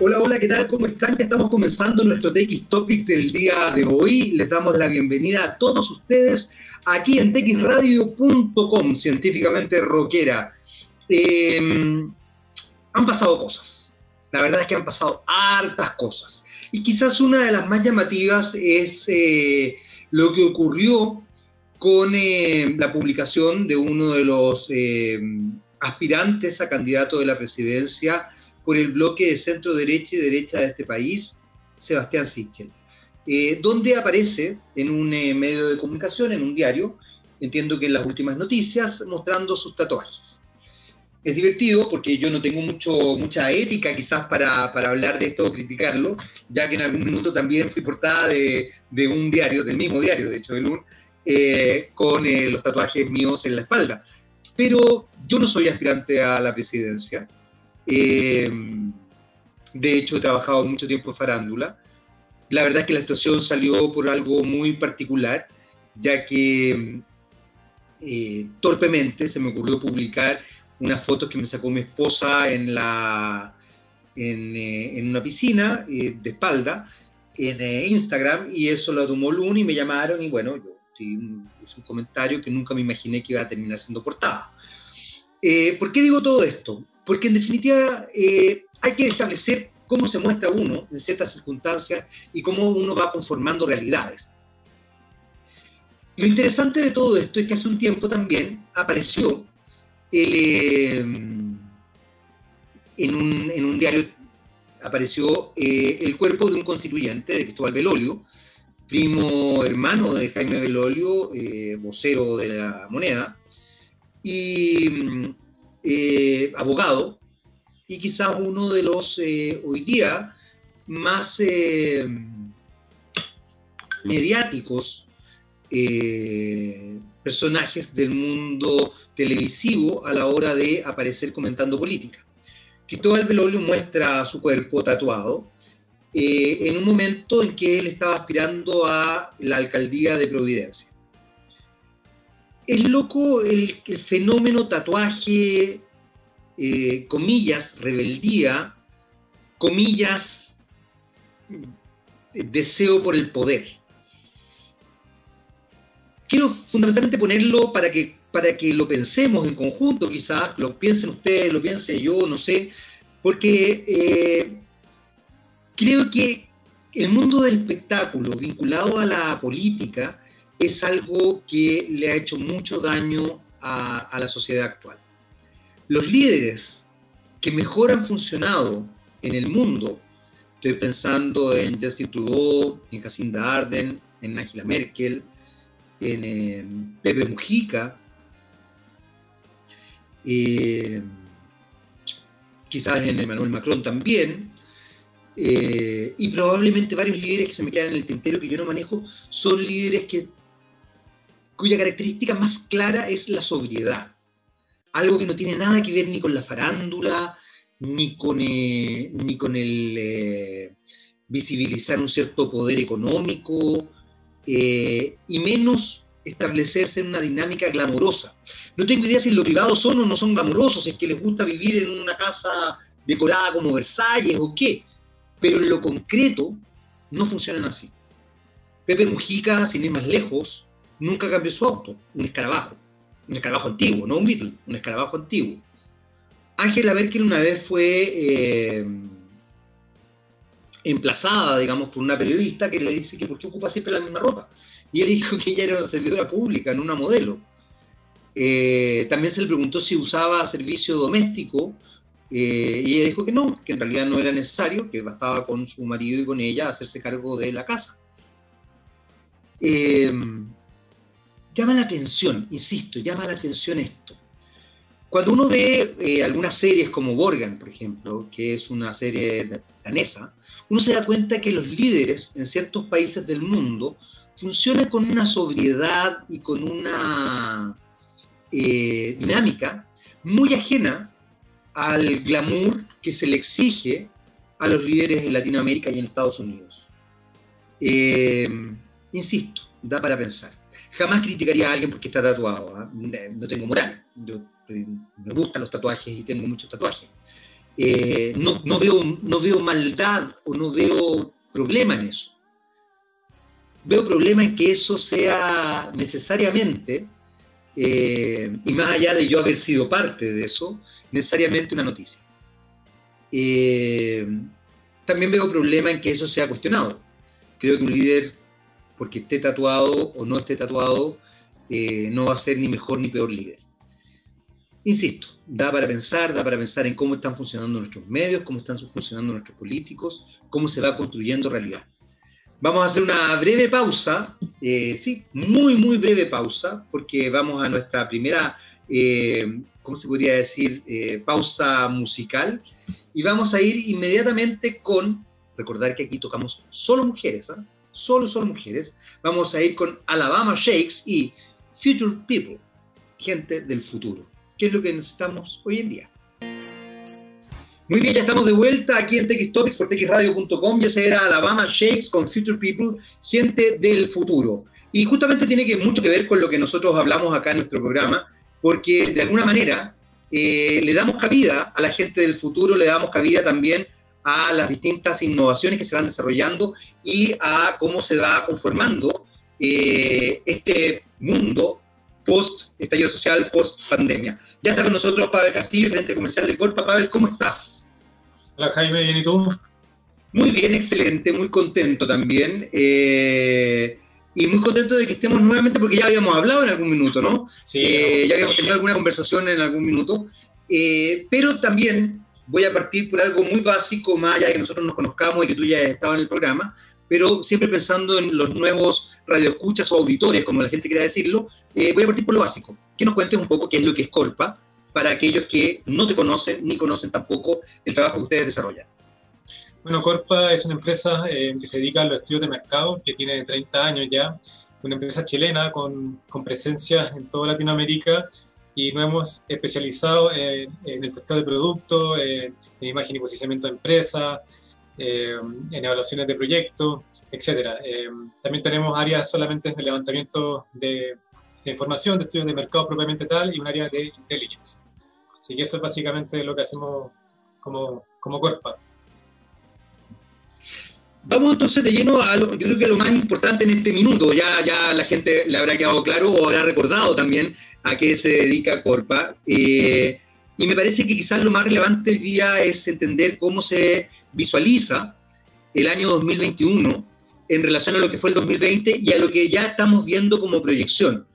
Hola, hola, ¿qué tal? ¿Cómo están? Ya estamos comenzando nuestro TX Topics del día de hoy. Les damos la bienvenida a todos ustedes aquí en txradio.com, científicamente rockera. Em, han pasado cosas. La verdad es que han pasado hartas cosas. Y quizás una de las más llamativas es eh, lo que ocurrió con eh, la publicación de uno de los em, aspirantes a candidato de la presidencia por el bloque de centro derecha y derecha de este país, Sebastián Sichel, eh, donde aparece en un eh, medio de comunicación, en un diario, entiendo que en las últimas noticias, mostrando sus tatuajes. Es divertido porque yo no tengo mucho, mucha ética quizás para, para hablar de esto o criticarlo, ya que en algún minuto también fui portada de, de un diario, del mismo diario, de hecho, del eh, con los tatuajes míos en la espalda. Pero yo no soy aspirante a la presidencia, eh, de hecho, he trabajado mucho tiempo en farándula. La verdad es que la situación salió por algo muy particular, ya que eh, torpemente se me ocurrió publicar unas fotos que me sacó mi esposa en, la, en, eh, una piscina de espalda en Instagram y eso lo tomó Luna y me llamaron y bueno, hice un comentario que nunca me imaginé que iba a terminar siendo portada. ¿Por qué digo todo esto? Porque en definitiva eh, hay que establecer cómo se muestra uno en ciertas circunstancias y cómo uno va conformando realidades. Lo interesante de todo esto es que hace un tiempo también apareció eh, en, un, diario, apareció eh, el cuerpo de un constituyente, de Cristóbal Belolio, primo hermano de Jaime Belolio, vocero de la moneda, y eh, abogado y quizás uno de los eh, hoy día más eh, mediáticos personajes del mundo televisivo a la hora de aparecer comentando política. Cristóbal Belolio muestra su cuerpo tatuado en un momento en que él estaba aspirando a la alcaldía de Providencia es loco el, fenómeno tatuaje, eh, comillas, rebeldía, comillas, deseo por el poder. Quiero fundamentalmente ponerlo para que, para que lo pensemos en conjunto, quizás, lo piensen ustedes, lo piense yo, no sé, porque eh, creo que el mundo del espectáculo vinculado a la política es algo que le ha hecho mucho daño a, la sociedad actual. Los líderes que mejor han funcionado en el mundo, estoy pensando en Justin Trudeau, en Jacinda Arden, en Angela Merkel, en, Pepe Mujica, eh, quizás en Emmanuel Macron también, eh, y probablemente varios líderes que se me quedan en el tintero que yo no manejo, son líderes que cuya característica más clara es la sobriedad. Algo que no tiene nada que ver ni con la farándula, ni con, eh, ni con el eh, visibilizar un cierto poder económico, eh, y menos establecerse en una dinámica glamorosa. No tengo idea si en lo privado son o no son glamorosos, es que les gusta vivir en una casa decorada como Versalles o qué, pero en lo concreto no funcionan así. Pepe Mujica, sin ir más lejos, nunca cambió su auto, un escarabajo, un escarabajo antiguo, no un Beetle, un escarabajo antiguo. Ángela Merkel una vez fue eh, emplazada, digamos, por una periodista que le dice que por qué ocupa siempre la misma ropa. Y él dijo que ella era una servidora pública, no una modelo. Eh, también se le preguntó si usaba servicio doméstico eh, y ella dijo que no, que en realidad no era necesario, que bastaba con su marido y con ella hacerse cargo de la casa llama la atención, insisto, llama la atención esto. Cuando uno ve eh, algunas series como Borgen, por ejemplo, que es una serie danesa, uno se da cuenta que los líderes en ciertos países del mundo funcionan con una sobriedad y con una eh, dinámica muy ajena al glamour que se le exige a los líderes en Latinoamérica y en Estados Unidos. Eh, insisto, da para pensar jamás criticaría a alguien porque está tatuado. ¿ah? No tengo moral. me gustan los tatuajes y tengo muchos tatuajes. eh, no, veo, no maldad o no veo problema en eso. Veo problema en que eso sea necesariamente, eh, y más allá de yo haber sido parte de eso, necesariamente una noticia. Eh, también veo problema en que eso sea cuestionado. Creo que un líder, porque esté tatuado o no esté tatuado, no va a ser ni mejor ni peor líder insisto, da para pensar, da para pensar en cómo están funcionando nuestros medios, cómo están funcionando nuestros políticos, cómo se va construyendo realidad. Vamos a hacer una breve pausa, eh, sí, muy, muy breve pausa, porque vamos a nuestra primera, eh, ¿cómo se podría decir?, eh, pausa musical, y vamos a ir inmediatamente con, recordar que aquí tocamos solo mujeres, ¿ah? Solo, solo mujeres, vamos a ir con Alabama Shakes y Future People, gente del futuro qué es lo que necesitamos hoy en día. Muy bien, ya estamos de vuelta aquí en TX por txradio.com. Ya se era Alabama Shakes con Future People, gente del futuro. Y justamente tiene que, mucho que ver con lo que nosotros hablamos acá en nuestro programa, porque de alguna manera eh, le damos cabida a la gente del futuro, le damos cabida también a las distintas innovaciones que se van desarrollando y a cómo se va conformando eh, este mundo post estallido social, post pandemia. Ya está con nosotros Pavel Castillo, gerente comercial de Corpa. Pavel, ¿cómo estás? Hola Jaime, ¿bien y tú? Muy bien, excelente, muy contento también. Eh, y muy contento de que estemos nuevamente porque ya habíamos hablado en algún minuto, ¿no? Sí. Eh, ya habíamos tenido alguna conversación en algún minuto. Eh, pero también voy a partir por algo muy básico, más allá de que nosotros nos conozcamos y que tú ya has estado en el programa, pero siempre pensando en los nuevos radioescuchas o auditores, como la gente quiera decirlo, eh, voy a partir por lo básico. Que nos cuentes un poco qué es lo que es Corpa para aquellos que no te conocen ni conocen tampoco el trabajo que ustedes desarrollan. Bueno, Corpa es una empresa eh, que se dedica a los estudios de mercado, que tiene 30 años ya, una empresa chilena con presencia en toda Latinoamérica y nos hemos especializado en, el testeo de productos, en, en, imagen y posicionamiento de empresas, eh, en evaluaciones de proyectos, etc. Eh, también tenemos áreas solamente de levantamiento de, información, de estudios de mercado propiamente tal y un área de intelligence. Así que eso es básicamente lo que hacemos como, como Corpa. Vamos entonces de lleno a lo, yo creo que lo más importante en este minuto, ya, ya la gente le habrá quedado claro o habrá recordado también a qué se dedica Corpa. Eh, y me parece que quizás lo más relevante hoy día es entender cómo se visualiza el año 2021 en relación a lo que fue el 2020 y a lo que ya estamos viendo como proyección.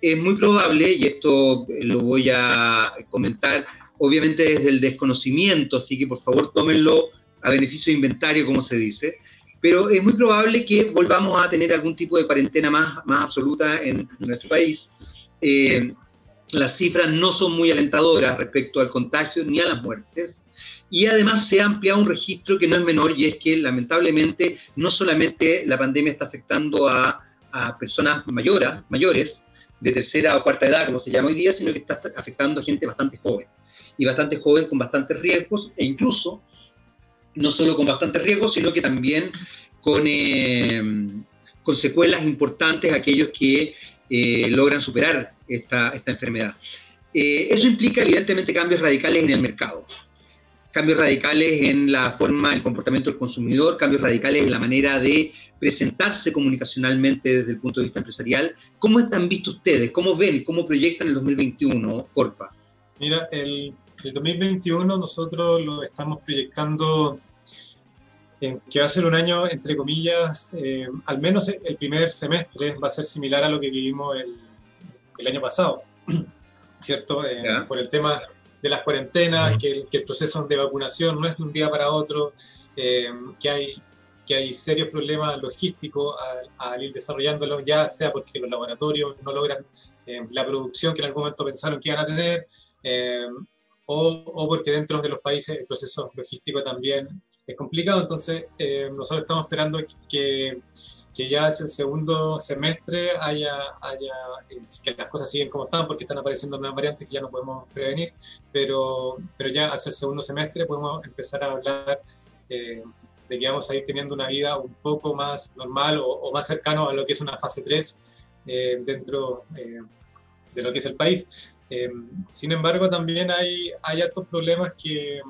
Es muy probable, y esto lo voy a comentar obviamente desde el desconocimiento, así que por favor tómenlo a beneficio de inventario, como se dice, pero es muy probable que volvamos a tener algún tipo de cuarentena más, más absoluta en nuestro país. Eh, las cifras no son muy alentadoras respecto al contagio ni a las muertes. Y además se ha ampliado un registro que no es menor y es que lamentablemente no solamente la pandemia está afectando a, personas mayores, mayores, de tercera o cuarta edad, como se llama hoy día, sino que está afectando a gente bastante joven. Y bastante joven con bastantes riesgos e incluso no solo con bastantes riesgos, sino que también con, eh, con secuelas importantes aquellos que eh, logran superar esta, esta enfermedad. Eh, eso implica evidentemente cambios radicales en el mercado cambios radicales en la forma, el comportamiento del consumidor, cambios radicales en la manera de presentarse comunicacionalmente desde el punto de vista empresarial. ¿Cómo están visto ustedes? ¿Cómo ven, cómo proyectan el 2021, Corpa? Mira, el, 2021 nosotros lo estamos proyectando en que va a ser un año, entre comillas, eh, al menos el primer semestre va a ser similar a lo que vivimos el, año pasado, ¿cierto? Eh, por el tema de las cuarentenas, que el, proceso de vacunación no es de un día para otro, eh, que, hay, que hay serios problemas logísticos al, ir desarrollándolo, ya sea porque los laboratorios no logran eh, la producción que en algún momento pensaron que iban a tener, eh, o, o, porque dentro de los países el proceso logístico también es complicado. Entonces, nosotros estamos esperando que que ya hacia el segundo semestre haya, haya eh, que las cosas siguen como están porque están apareciendo nuevas variantes que ya no podemos prevenir, pero, pero ya hacia el segundo semestre podemos empezar a hablar eh, de que vamos a ir teniendo una vida un poco más normal o, más cercano a lo que es una fase 3 eh, dentro de lo que es el país. sin embargo, también hay, hay altos problemas que,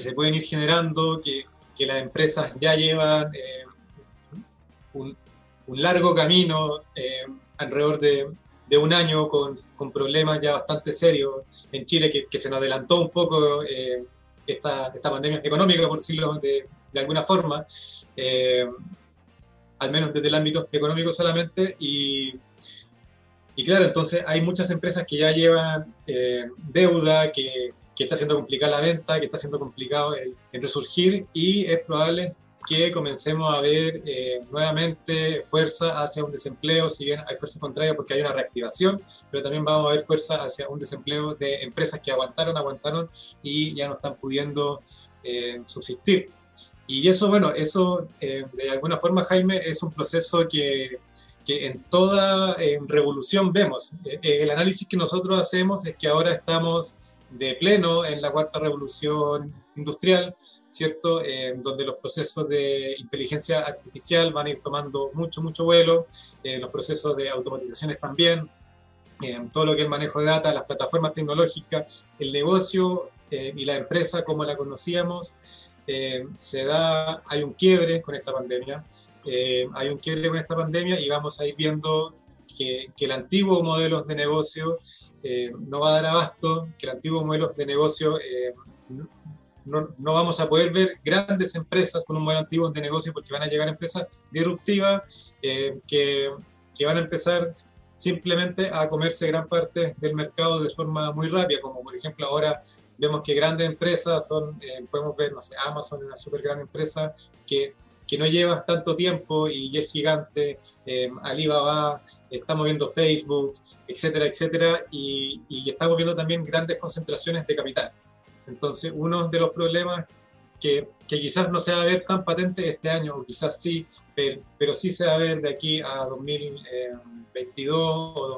se pueden ir generando, que, que las empresas ya llevan un, un, largo camino alrededor de, de, un año con, con, problemas ya bastante serios en Chile, que, que se nos adelantó un poco esta, esta, pandemia económica, por decirlo de, de alguna forma al menos desde el ámbito económico solamente, y, y claro, entonces hay muchas empresas que ya llevan eh, deuda, que, que, está siendo complicada la venta, que está siendo complicado el, resurgir, y es probable que comencemos a ver eh, nuevamente fuerza hacia un desempleo, si bien hay fuerza contraria porque hay una reactivación, pero también vamos a ver fuerza hacia un desempleo de empresas que aguantaron, aguantaron y ya no están pudiendo eh, subsistir. Y eso, bueno, eso eh, de alguna forma, Jaime, es un proceso que, que en toda revolución vemos. Eh, el análisis que nosotros hacemos es que ahora estamos de pleno en la cuarta revolución industrial, ¿cierto? donde los procesos de inteligencia artificial van a ir tomando mucho, mucho vuelo, eh, los procesos de automatizaciones también, todo lo que es el manejo de data, las plataformas tecnológicas, el negocio y la empresa como la conocíamos, eh, se da, hay un quiebre con esta pandemia, eh, hay un quiebre con esta pandemia y vamos a ir viendo que, que el antiguo modelo de negocio eh, no va a dar abasto, que el antiguo modelo de negocio no, no, vamos a poder ver grandes empresas con un modelo antiguo de negocio porque van a llegar empresas disruptivas que, que van a empezar simplemente a comerse gran parte del mercado de forma muy rápida, como por ejemplo ahora vemos que grandes empresas son, eh, podemos ver, no sé, Amazon es una súper gran empresa que, que, no lleva tanto tiempo y es gigante, eh, Alibaba, estamos viendo Facebook, etcétera, etcétera, y, y, estamos viendo también grandes concentraciones de capital. Entonces, uno de los problemas que, quizás no se va a ver tan patente este año, o quizás sí, pero, sí se va a ver de aquí a 2022 o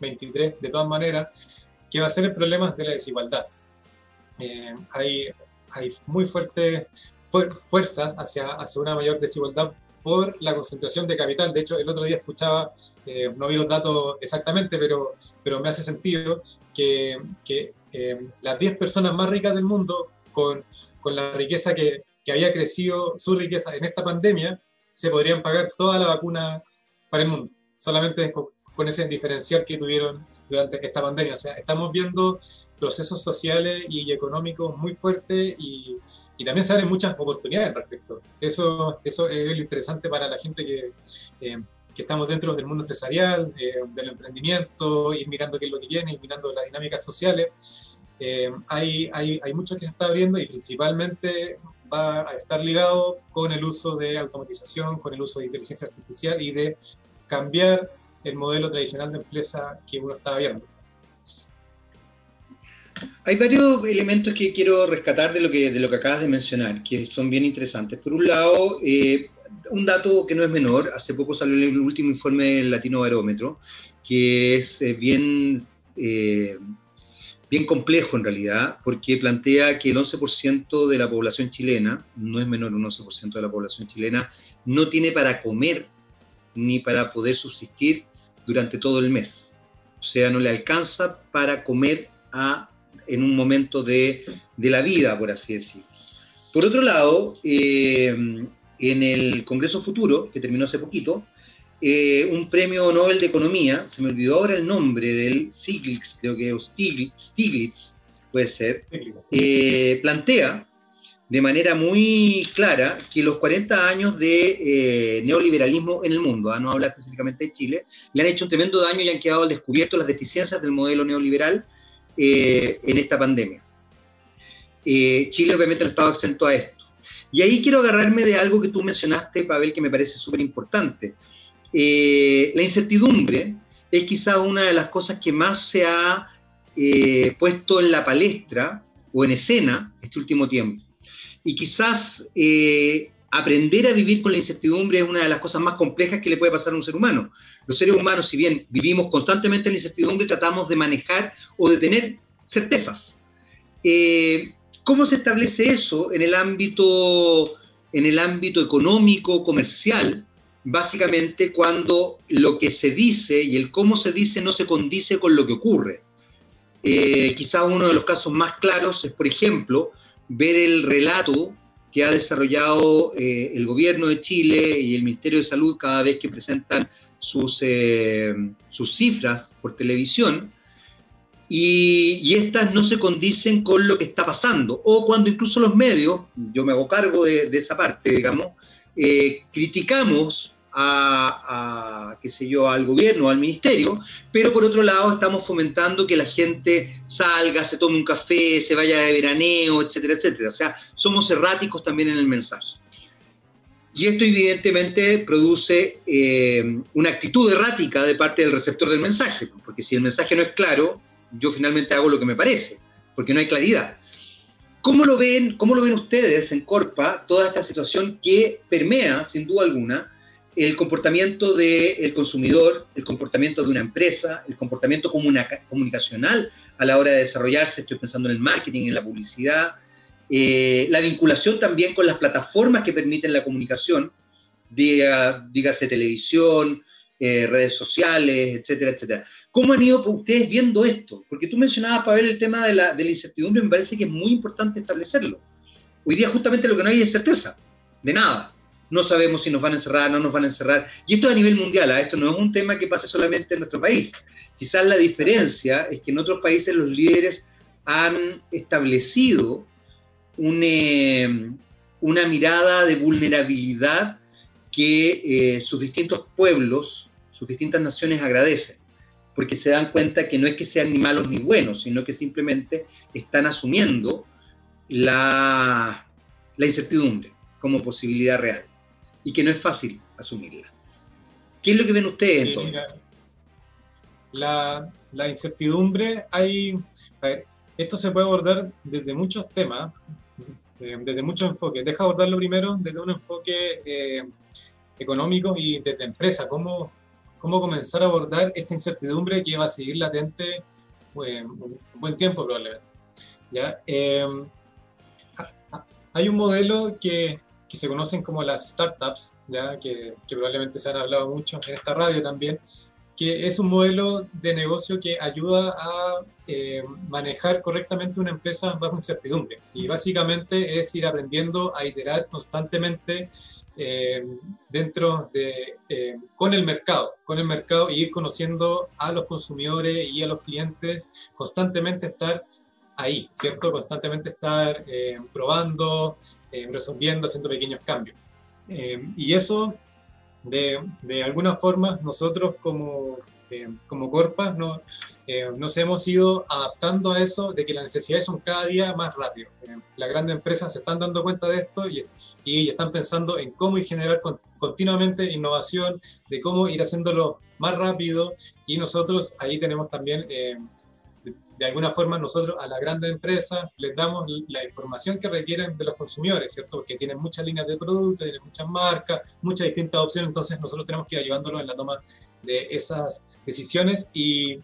2023, de todas maneras, que va a ser el problema de la desigualdad. Eh, hay, hay muy fuertes fuerzas hacia, hacia una mayor desigualdad por la concentración de capital. De hecho, el otro día escuchaba, eh, no vi los datos exactamente, pero, pero me hace sentido que, que eh, las 10 personas más ricas del mundo, con, con la riqueza que, que, había crecido, su riqueza en esta pandemia, se podrían pagar toda la vacuna para el mundo, solamente con, con ese diferencial que tuvieron durante esta pandemia. O sea, estamos viendo procesos sociales y económicos muy fuertes y, y también se abren muchas oportunidades respecto. Eso, eso es lo interesante para la gente que, eh, que estamos dentro del mundo empresarial, eh, del emprendimiento, ir mirando qué es lo que viene, ir mirando las dinámicas sociales. Eh, hay, hay, hay mucho que se está abriendo y principalmente va a estar ligado con el uso de automatización, con el uso de inteligencia artificial y de cambiar el modelo tradicional de empresa que uno estaba viendo. Hay varios elementos que quiero rescatar de lo que, de lo que acabas de mencionar, que son bien interesantes. Por un lado, eh, un dato que no es menor, hace poco salió el último informe del Latino Barómetro, que es eh, bien, eh, bien complejo en realidad, porque plantea que el 11% de la población chilena, no es menor un 11% de la población chilena, no tiene para comer ni para poder subsistir durante todo el mes. O sea, no le alcanza para comer a, en un momento de, de la vida, por así decir. Por otro lado, eh, en el Congreso Futuro, que terminó hace poquito, eh, un premio Nobel de Economía, se me olvidó ahora el nombre del Stiglitz, creo que Stiglitz, Stiglitz puede ser, eh, plantea de manera muy clara que los 40 años de eh, neoliberalismo en el mundo, ¿ah? no habla específicamente de Chile, le han hecho un tremendo daño y han quedado al descubierto las deficiencias del modelo neoliberal eh, en esta pandemia. Eh, Chile obviamente no estaba exento a esto. Y ahí quiero agarrarme de algo que tú mencionaste, Pavel, que me parece súper importante. la incertidumbre es quizá una de las cosas que más se ha puesto en la palestra o en escena este último tiempo y quizás eh, aprender a vivir con la incertidumbre es una de las cosas más complejas que le puede pasar a un ser humano. Los seres humanos, si bien vivimos constantemente en la incertidumbre, tratamos de manejar o de tener certezas. Eh, ¿Cómo se establece eso en el ámbito, en el ámbito económico, comercial? Básicamente cuando lo que se dice y el cómo se dice no se condice con lo que ocurre. Eh, quizás uno de los casos más claros es, por ejemplo, ver el relato que ha desarrollado eh, el gobierno de Chile y el Ministerio de Salud cada vez que presentan sus, eh, sus cifras por televisión, y, estas no se condicen con lo que está pasando, o cuando incluso los medios, yo me hago cargo de, esa parte, digamos, eh, criticamos a, qué sé yo, al gobierno, al ministerio, pero por otro lado estamos fomentando que la gente salga, se tome un café, se vaya de veraneo, etcétera, etcétera. O sea, somos erráticos también en el mensaje. Y esto evidentemente produce eh, una actitud errática de parte del receptor del mensaje, porque si el mensaje no es claro, yo finalmente hago lo que me parece, porque no hay claridad. ¿Cómo lo ven, cómo lo ven ustedes en Corpa toda esta situación que permea, sin duda alguna, el comportamiento del consumidor, el comportamiento de una empresa, el comportamiento comunicacional a la hora de desarrollarse, estoy pensando en el marketing, en la publicidad, eh, la vinculación también con las plataformas que permiten la comunicación, dígase televisión, eh, redes sociales, etcétera, etcétera. ¿Cómo han ido ustedes viendo esto? Porque tú mencionabas, Pavel, el tema de la, incertidumbre, me parece que es muy importante establecerlo. Hoy día justamente lo que no hay es certeza, de nada no sabemos si nos van a encerrar, no nos van a encerrar. Y esto es a nivel mundial, ¿ah? esto no es un tema que pase solamente en nuestro país. Quizás la diferencia es que en otros países los líderes han establecido eh, una mirada de vulnerabilidad que eh, sus distintos pueblos, sus distintas naciones agradecen, porque se dan cuenta que no es que sean ni malos ni buenos, sino que simplemente están asumiendo la incertidumbre como posibilidad real y que no es fácil asumirla. ¿Qué es lo que ven ustedes la, la, incertidumbre, hay, esto se puede abordar desde muchos temas, eh, desde muchos enfoques. Deja abordarlo primero desde un enfoque eh, económico y desde empresa, cómo, cómo comenzar a abordar esta incertidumbre que va a seguir latente pues, un buen tiempo probablemente. ¿ya? Eh, hay un modelo que que se conocen como las startups, ¿ya? Que, que, probablemente se han hablado mucho en esta radio también, que es un modelo de negocio que ayuda a eh, manejar correctamente una empresa bajo incertidumbre. Y básicamente es ir aprendiendo a iterar constantemente eh, dentro de, eh, con el mercado, con el mercado y ir conociendo a los consumidores y a los clientes, constantemente estar ahí, ¿cierto? Constantemente estar probando, resolviendo, haciendo pequeños cambios. Y eso, de, de, alguna forma, nosotros como, eh, como Corpas no, nos hemos ido adaptando a eso de que las necesidades son cada día más rápidas. las grandes empresas se están dando cuenta de esto y, y están pensando en cómo generar continuamente innovación, de cómo ir haciéndolo más rápido y nosotros ahí tenemos también de alguna forma nosotros a las grandes empresas les damos la información que requieren de los consumidores, ¿cierto? Porque tienen muchas líneas de productos, tienen muchas marcas, muchas distintas opciones, entonces nosotros tenemos que ir ayudándolos en la toma de esas decisiones y,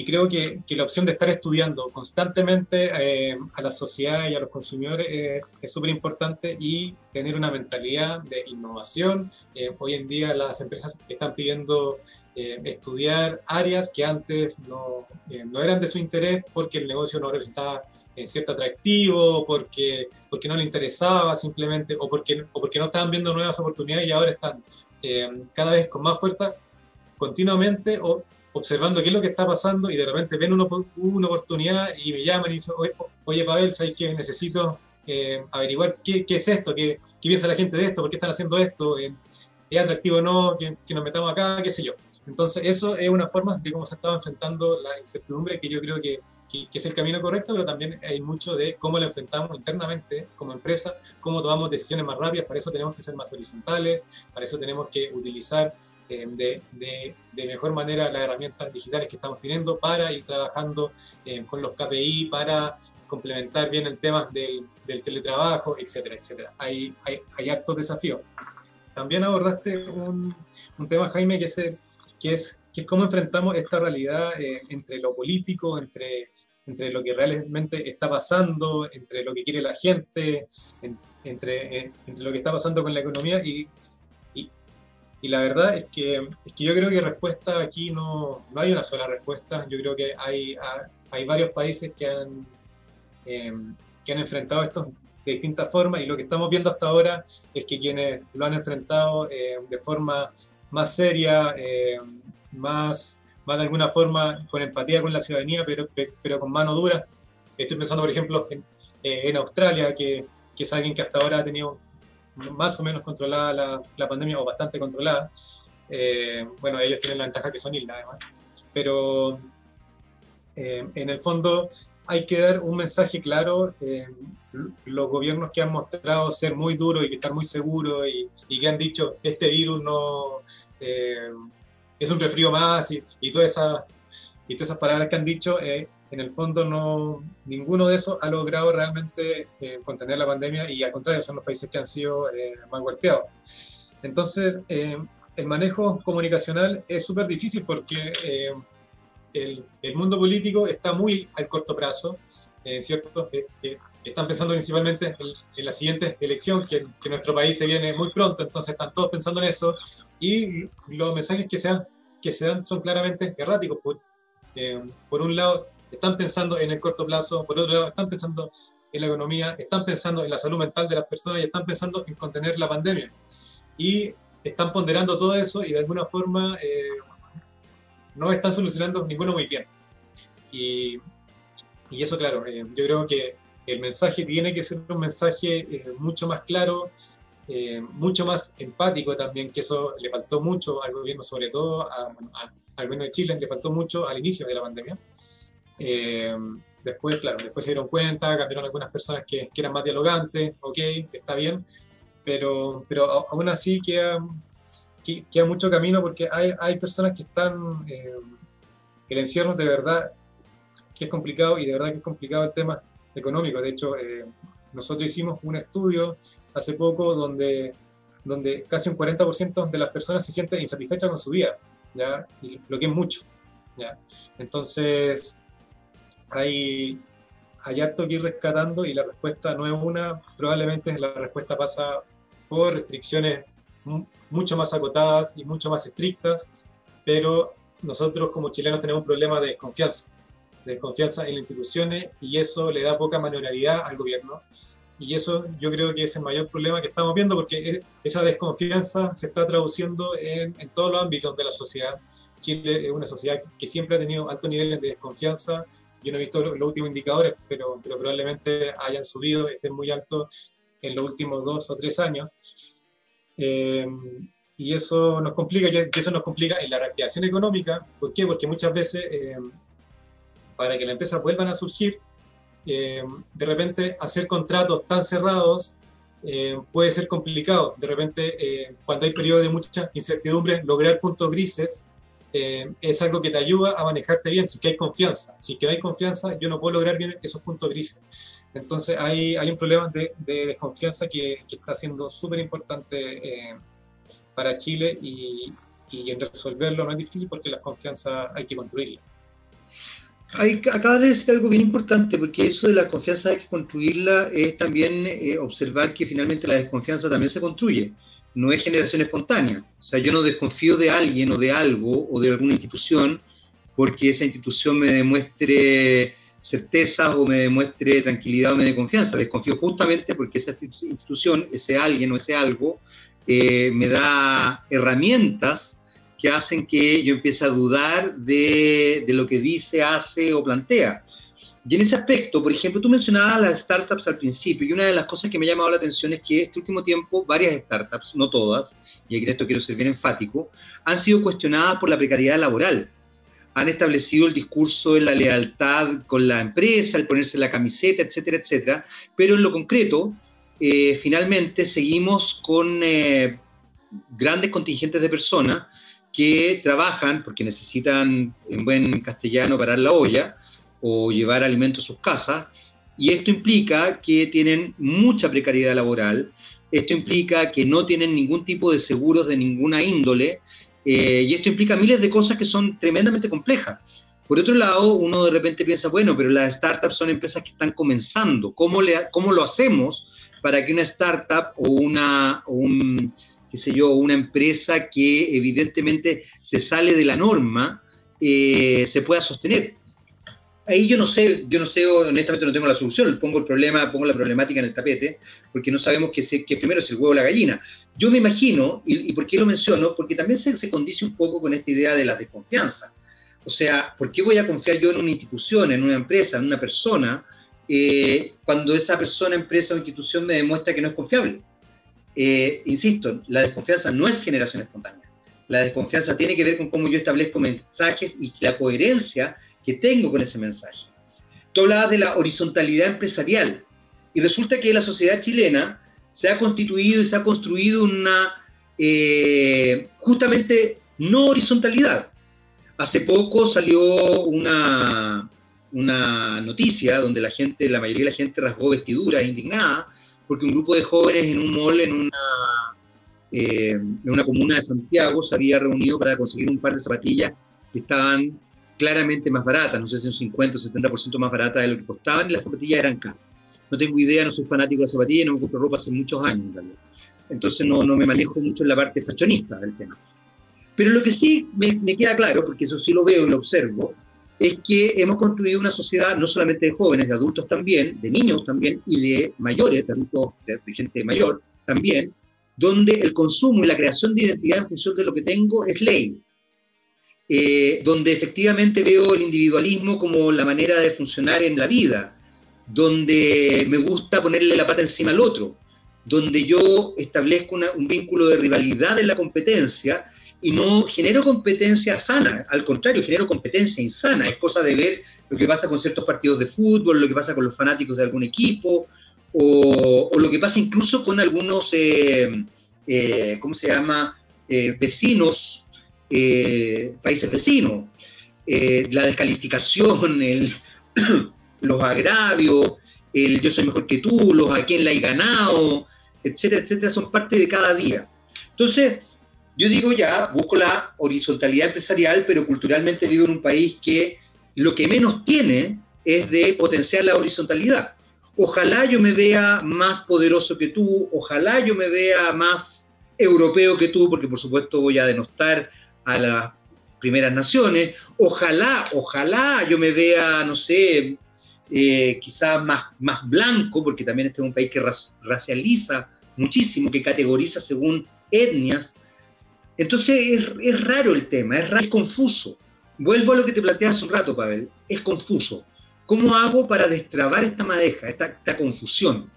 y creo que, que, la opción de estar estudiando constantemente eh, a la sociedad y a los consumidores es súper importante y tener una mentalidad de innovación. Eh, hoy en día las empresas están pidiendo eh, estudiar áreas que antes no, no, eran de su interés porque el negocio no representaba cierto atractivo, porque, porque no le interesaba simplemente, o porque, o porque no estaban viendo nuevas oportunidades y ahora están cada vez con más fuerza continuamente o observando qué es lo que está pasando y de repente ven una, una oportunidad y me llaman y dicen, oye, oye Pavel, ¿sabes qué? Necesito eh, averiguar qué, qué, es esto, qué, qué, piensa la gente de esto, por qué están haciendo esto, eh, es atractivo o no, que, que, nos metamos acá, qué sé yo. Entonces, eso es una forma de cómo se estaba enfrentando la incertidumbre que yo creo que, que, es el camino correcto, pero también hay mucho de cómo la enfrentamos internamente como empresa, cómo tomamos decisiones más rápidas, para eso tenemos que ser más horizontales, para eso tenemos que utilizar eh, de, de, mejor manera las herramientas digitales que estamos teniendo para ir trabajando eh, con los KPI, para complementar bien el tema del, del teletrabajo, etcétera, etcétera. Hay, hay, hay actos desafíos. También abordaste un, un tema, Jaime, que es, que, es, que es cómo enfrentamos esta realidad eh, entre lo político, entre, entre lo que realmente está pasando, entre lo que quiere la gente, entre, entre lo que está pasando con la economía y y la verdad es que, es que yo creo que respuesta aquí no, no hay una sola respuesta. Yo creo que hay, hay varios países que han, em, que han enfrentado esto de distintas formas y lo que estamos viendo hasta ahora es que quienes lo han enfrentado eh, de forma más seria, eh, más, más de alguna forma con empatía con la ciudadanía, pero, pero con mano dura. Estoy pensando, por ejemplo, en, eh, en Australia, que, que, es alguien que hasta ahora ha tenido más o menos controlada la, la pandemia o bastante controlada. bueno, ellos tienen la ventaja que son islas, además. Pero en el fondo hay que dar un mensaje claro. Eh, los gobiernos que han mostrado ser muy duros y que están muy seguros y, que han dicho este virus no eh, es un resfrío más y, y, todas esas, y todas esas palabras que han dicho, eh, en el fondo no ninguno de esos ha logrado realmente contener la pandemia y al contrario son los países que han sido más golpeados. Entonces, el manejo comunicacional es súper difícil porque el, mundo político está muy al corto plazo, eh, ¿cierto? Eh, eh, están pensando principalmente en, la siguiente elección, que, que, nuestro país se viene muy pronto, entonces están todos pensando en eso, y los mensajes que se dan, que se dan son claramente erráticos. Por, por un lado, están pensando en el corto plazo, por otro lado, están pensando en la economía, están pensando en la salud mental de las personas y están pensando en contener la pandemia. Y están ponderando todo eso y de alguna forma no están solucionando ninguno muy bien. Y, y eso, claro, eh, yo creo que el mensaje tiene que ser un mensaje eh, mucho más claro, eh, mucho más empático también, que eso le faltó mucho al gobierno, sobre todo a, al gobierno de Chile, le faltó mucho al inicio de la pandemia. Después, claro, después se dieron cuenta, cambiaron algunas personas que, que eran más dialogantes, ok, está bien, pero, pero aún así queda, queda mucho camino porque hay, hay personas que están, eh, el encierro de verdad que es complicado y de verdad que es complicado el tema económico. De hecho, eh, nosotros hicimos un estudio hace poco donde, donde casi un 40% de las personas se sienten insatisfechas con su vida, ¿ya? Y lo que es mucho. ¿ya? Entonces, hay, hay harto que ir rescatando y la respuesta no es una, probablemente la respuesta pasa por restricciones mucho más acotadas y mucho más estrictas, pero nosotros como chilenos tenemos un problema de desconfianza, de desconfianza en las instituciones y eso le da poca manualidad al gobierno. Y eso yo creo que es el mayor problema que estamos viendo porque esa desconfianza se está traduciendo en, en todos los ámbitos de la sociedad. Chile es una sociedad que siempre ha tenido altos niveles de desconfianza. Yo no he visto los, los últimos indicadores, pero, pero probablemente hayan subido, estén muy altos en los últimos dos o tres años. Eh, y eso nos complica, y eso nos complica en la reactivación económica. ¿Por qué? Porque muchas veces, eh, para que las empresas vuelvan a surgir, eh, de repente hacer contratos tan cerrados puede ser complicado. De repente, cuando hay periodos de mucha incertidumbre, lograr puntos grises es algo que te ayuda a manejarte bien, si que hay confianza. Si que hay confianza, yo no puedo lograr bien esos puntos grises. Entonces hay, hay un problema de, de desconfianza que, que, está siendo súper importante eh, para Chile y, y, en resolverlo no es difícil porque la confianza hay que construirla. Acabas de decir algo bien importante, porque eso de la confianza hay que construirla es también eh, observar que finalmente la desconfianza también se construye, no es generación espontánea. O sea, yo no desconfío de alguien o de algo o de alguna institución porque esa institución me demuestre certeza o me demuestre tranquilidad o me dé confianza. Desconfío justamente porque esa institución, ese alguien o ese algo, eh, me da herramientas que hacen que yo empiece a dudar de, de, lo que dice, hace o plantea. Y en ese aspecto, por ejemplo, tú mencionabas las startups al principio, y una de las cosas que me ha llamado la atención es que este último tiempo varias startups, no todas, y en esto quiero ser bien enfático, han sido cuestionadas por la precariedad laboral. Han establecido el discurso de la lealtad con la empresa, el ponerse la camiseta, etcétera, etcétera, pero en lo concreto, eh, finalmente seguimos con eh, grandes contingentes de personas que trabajan porque necesitan, en buen castellano, parar la olla o llevar alimentos a sus casas, y esto implica que tienen mucha precariedad laboral, esto implica que no tienen ningún tipo de seguros de ninguna índole, eh, y esto implica miles de cosas que son tremendamente complejas. Por otro lado, uno de repente piensa, bueno, pero las startups son empresas que están comenzando. ¿Cómo, le, cómo lo hacemos para que una startup o una, un, qué sé yo, una empresa que evidentemente se sale de la norma eh, se pueda sostener? Ahí yo no sé, yo no sé, honestamente no tengo la solución, pongo el problema, pongo la problemática en el tapete, porque no sabemos qué, es primero es el huevo o la gallina. Yo me imagino, y, por qué lo menciono, porque también se, se condice un poco con esta idea de la desconfianza. O sea, ¿por qué voy a confiar yo en una institución, en una empresa, en una persona, eh, cuando esa persona, empresa o institución me demuestra que no es confiable? Eh, insisto, la desconfianza no es generación espontánea. La desconfianza tiene que ver con cómo yo establezco mensajes y la coherencia que tengo con ese mensaje. Tú hablabas de la horizontalidad empresarial y resulta que la sociedad chilena se ha constituido y se ha construido una eh, justamente no horizontalidad. Hace poco salió una, una noticia donde la gente, la mayoría de la gente rasgó vestiduras indignada porque un grupo de jóvenes en un mall en una, eh, en una comuna de Santiago se había reunido para conseguir un par de zapatillas que estaban claramente más baratas, no sé si un 50 o 70% más barata de lo que costaban, y las zapatillas eran caras. No tengo idea, no soy fanático de zapatillas, no me compro ropa hace muchos años, entonces no, no, me manejo mucho en la parte fashionista del tema. Pero lo que sí me, me, queda claro, porque eso sí lo veo y lo observo, es que hemos construido una sociedad no solamente de jóvenes, de adultos también, de niños también, y de mayores, de adultos, de gente mayor también, donde el consumo y la creación de identidad en función de lo que tengo es ley. Eh, donde efectivamente veo el individualismo como la manera de funcionar en la vida, donde me gusta ponerle la pata encima al otro, donde yo establezco un vínculo de rivalidad en la competencia y no genero competencia sana, al contrario, genero competencia insana. Es cosa de ver lo que pasa con ciertos partidos de fútbol, lo que pasa con los fanáticos de algún equipo, o, lo que pasa incluso con algunos, eh, eh, ¿cómo se llama?, vecinos eh, países vecinos. Eh, la descalificación, los agravios, el yo soy mejor que tú, los a quién la he ganado, etcétera, etcétera, son parte de cada día. Entonces, yo digo ya, busco la horizontalidad empresarial, pero culturalmente vivo en un país que lo que menos tiene es de potenciar la horizontalidad. Ojalá yo me vea más poderoso que tú, ojalá yo me vea más europeo que tú, porque por supuesto voy a denostar a las primeras naciones. Ojalá, ojalá yo me vea, no sé, eh, quizás más, más blanco, porque también este es un país que racializa muchísimo, que categoriza según etnias. Entonces es, raro el tema, es, raro, es confuso. Vuelvo a lo que te planteé hace un rato, Pavel, es confuso. ¿Cómo hago para destrabar esta madeja, esta confusión?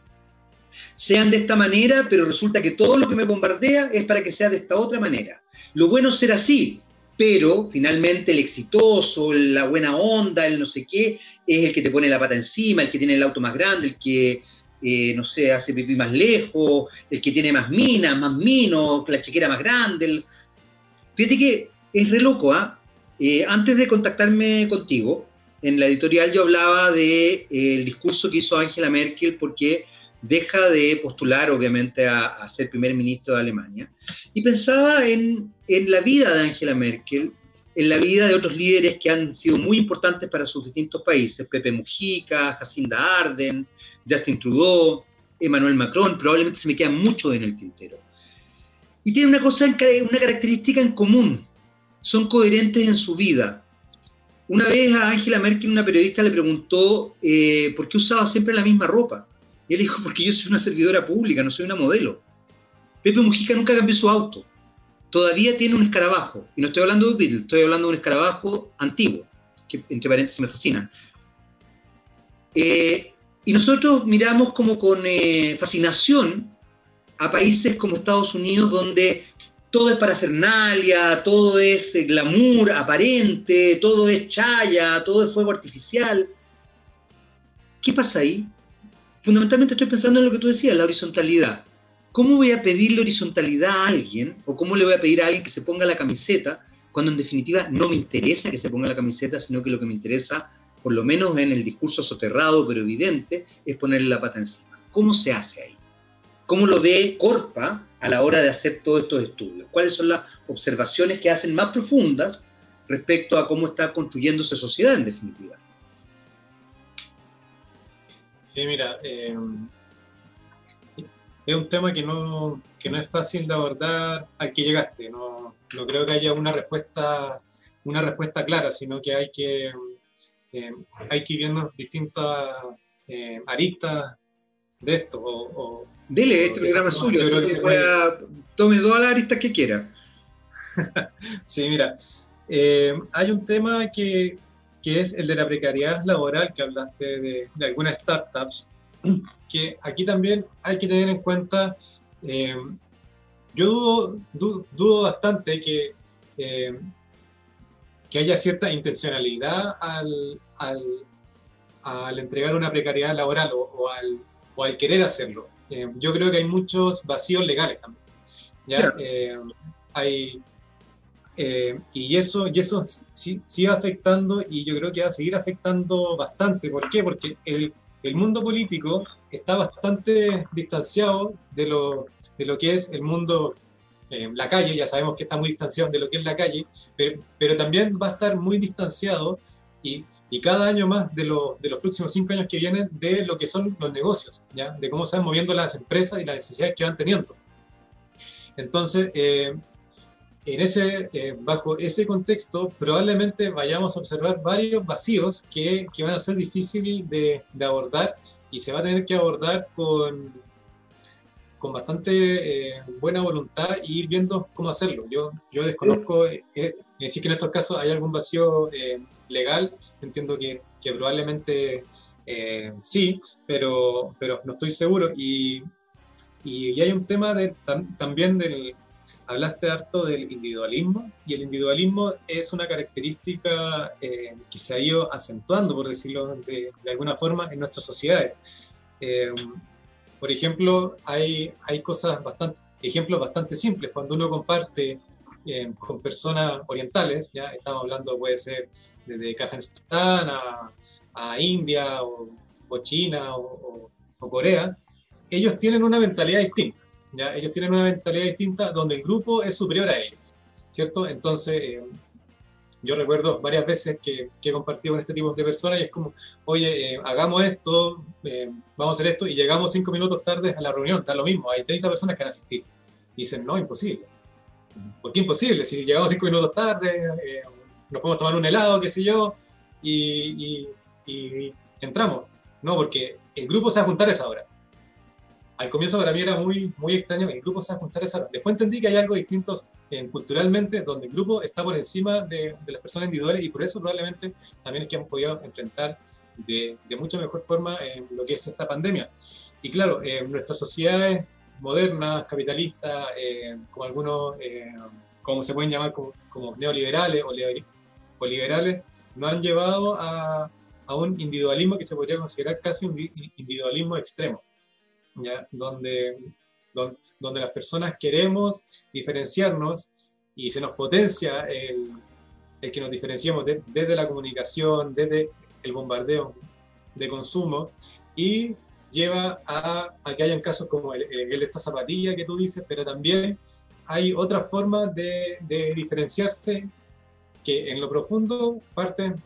Sean de esta manera, pero resulta que todo lo que me bombardea es para que sea de esta otra manera. Lo bueno es ser así, pero finalmente el exitoso, la buena onda, el no sé qué, es el que te pone la pata encima, el que tiene el auto más grande, el que, eh, no sé, hace pipí más lejos, el que tiene más minas, más minos, la chiquera más grande. Fíjate que es re loco, ¿ah? ¿eh? antes de contactarme contigo, en la editorial yo hablaba del de, eh, el discurso que hizo Angela Merkel porque deja de postular, obviamente, a, ser primer ministro de Alemania. Y pensaba en, en, la vida de Angela Merkel, en la vida de otros líderes que han sido muy importantes para sus distintos países, Pepe Mujica, Jacinda Arden, Justin Trudeau, Emmanuel Macron, probablemente se me quedan muchos en el tintero. Y tienen una cosa, una característica en común, son coherentes en su vida. Una vez a Angela Merkel una periodista le preguntó eh, por qué usaba siempre la misma ropa. Y él dijo, porque yo soy una servidora pública, no soy una modelo. Pepe Mujica nunca cambió su auto. Todavía tiene un escarabajo. Y no estoy hablando de Beatles, estoy hablando de un escarabajo antiguo, que entre paréntesis me fascina. Eh, y nosotros miramos como con eh, fascinación a países como Estados Unidos, donde todo es parafernalia, todo es eh, glamour aparente, todo es chaya, todo es fuego artificial. ¿Qué pasa ahí? Fundamentalmente estoy pensando en lo que tú decías, la horizontalidad. ¿Cómo voy a pedirle horizontalidad a alguien o cómo le voy a pedir a alguien que se ponga la camiseta cuando en definitiva no me interesa que se ponga la camiseta, sino que lo que me interesa, por lo menos en el discurso soterrado pero evidente, es ponerle la pata encima? ¿Cómo se hace ahí? ¿Cómo lo ve Corpa a la hora de hacer todos estos estudios? ¿Cuáles son las observaciones que hacen más profundas respecto a cómo está construyéndose sociedad en definitiva? Sí, mira, eh, es un tema que no, que no es fácil de abordar al que llegaste. No, no creo que haya una respuesta, una respuesta clara, sino que hay que, hay que ir viendo distintas aristas de esto. O, Dile, este programa es suyo, tome todas las aristas que quiera. sí, mira, hay un tema que, que, es el de la precariedad laboral, que hablaste de, de algunas startups, que aquí también hay que tener en cuenta yo dudo, dudo, bastante que, eh, que haya cierta intencionalidad al, al, al, entregar una precariedad laboral o, al, o al, querer hacerlo. Eh, yo creo que hay muchos vacíos legales también. ¿ya? Eh, hay, y eso, y eso sí, sigue afectando y yo creo que va a seguir afectando bastante. ¿Por qué? Porque el, el mundo político está bastante distanciado de lo, de lo que es el mundo, eh, la calle, ya sabemos que está muy distanciado de lo que es la calle, pero, pero también va a estar muy distanciado y, y cada año más de, lo, de, los próximos cinco años que vienen de lo que son los negocios, ¿ya? de cómo se van moviendo las empresas y las necesidades que van teniendo. Entonces, eh, en ese, eh, bajo ese contexto, probablemente vayamos a observar varios vacíos que, que van a ser difíciles de, de, abordar y se va a tener que abordar con, con bastante eh, buena voluntad y ir viendo cómo hacerlo. Yo, yo desconozco, eh, eh decir que en estos casos hay algún vacío eh, legal, entiendo que, que probablemente sí, pero, pero no estoy seguro. Y, y, hay un tema de, también del, hablaste harto del individualismo, y el individualismo es una característica que se ha ido acentuando, por decirlo de, de alguna forma, en nuestras sociedades. Por ejemplo, hay, hay cosas bastante, ejemplos bastante simples. Cuando uno comparte eh, con personas orientales, ya estamos hablando, puede ser desde Kazajstán a, a India o, China o, Corea, ellos tienen una mentalidad distinta. ¿Ya? Ellos tienen una mentalidad distinta donde el grupo es superior a ellos, ¿cierto? Entonces, eh, yo recuerdo varias veces que, he compartido con este tipo de personas y es como, oye, eh, hagamos esto, eh, vamos a hacer esto, y llegamos cinco minutos tarde a la reunión, está lo mismo, hay 30 personas que van a asistir. Y dicen, no, imposible. ¿Por qué imposible? Si llegamos cinco minutos tarde, eh, nos podemos tomar un helado, qué sé yo, y, y entramos. No, porque el grupo se va a juntar a esa hora al comienzo para mí era muy, muy extraño el grupo se va a juntar esa Después entendí que hay algo distinto en, culturalmente, donde el grupo está por encima de, las personas individuales y por eso probablemente también es que hemos podido enfrentar de, de mucha mejor forma en lo que es esta pandemia. Y claro, en nuestras sociedades modernas, capitalistas, eh, como algunos, eh, como se pueden llamar como, neoliberales o, liberales, nos han llevado a, a un individualismo que se podría considerar casi un individualismo extremo donde, donde, las personas queremos diferenciarnos y se nos potencia el, el que nos diferenciemos desde la comunicación, desde el bombardeo de consumo y lleva a, a que hayan casos como el, el, de esta zapatilla que tú dices, pero también hay otra forma de, de diferenciarse que en lo profundo parten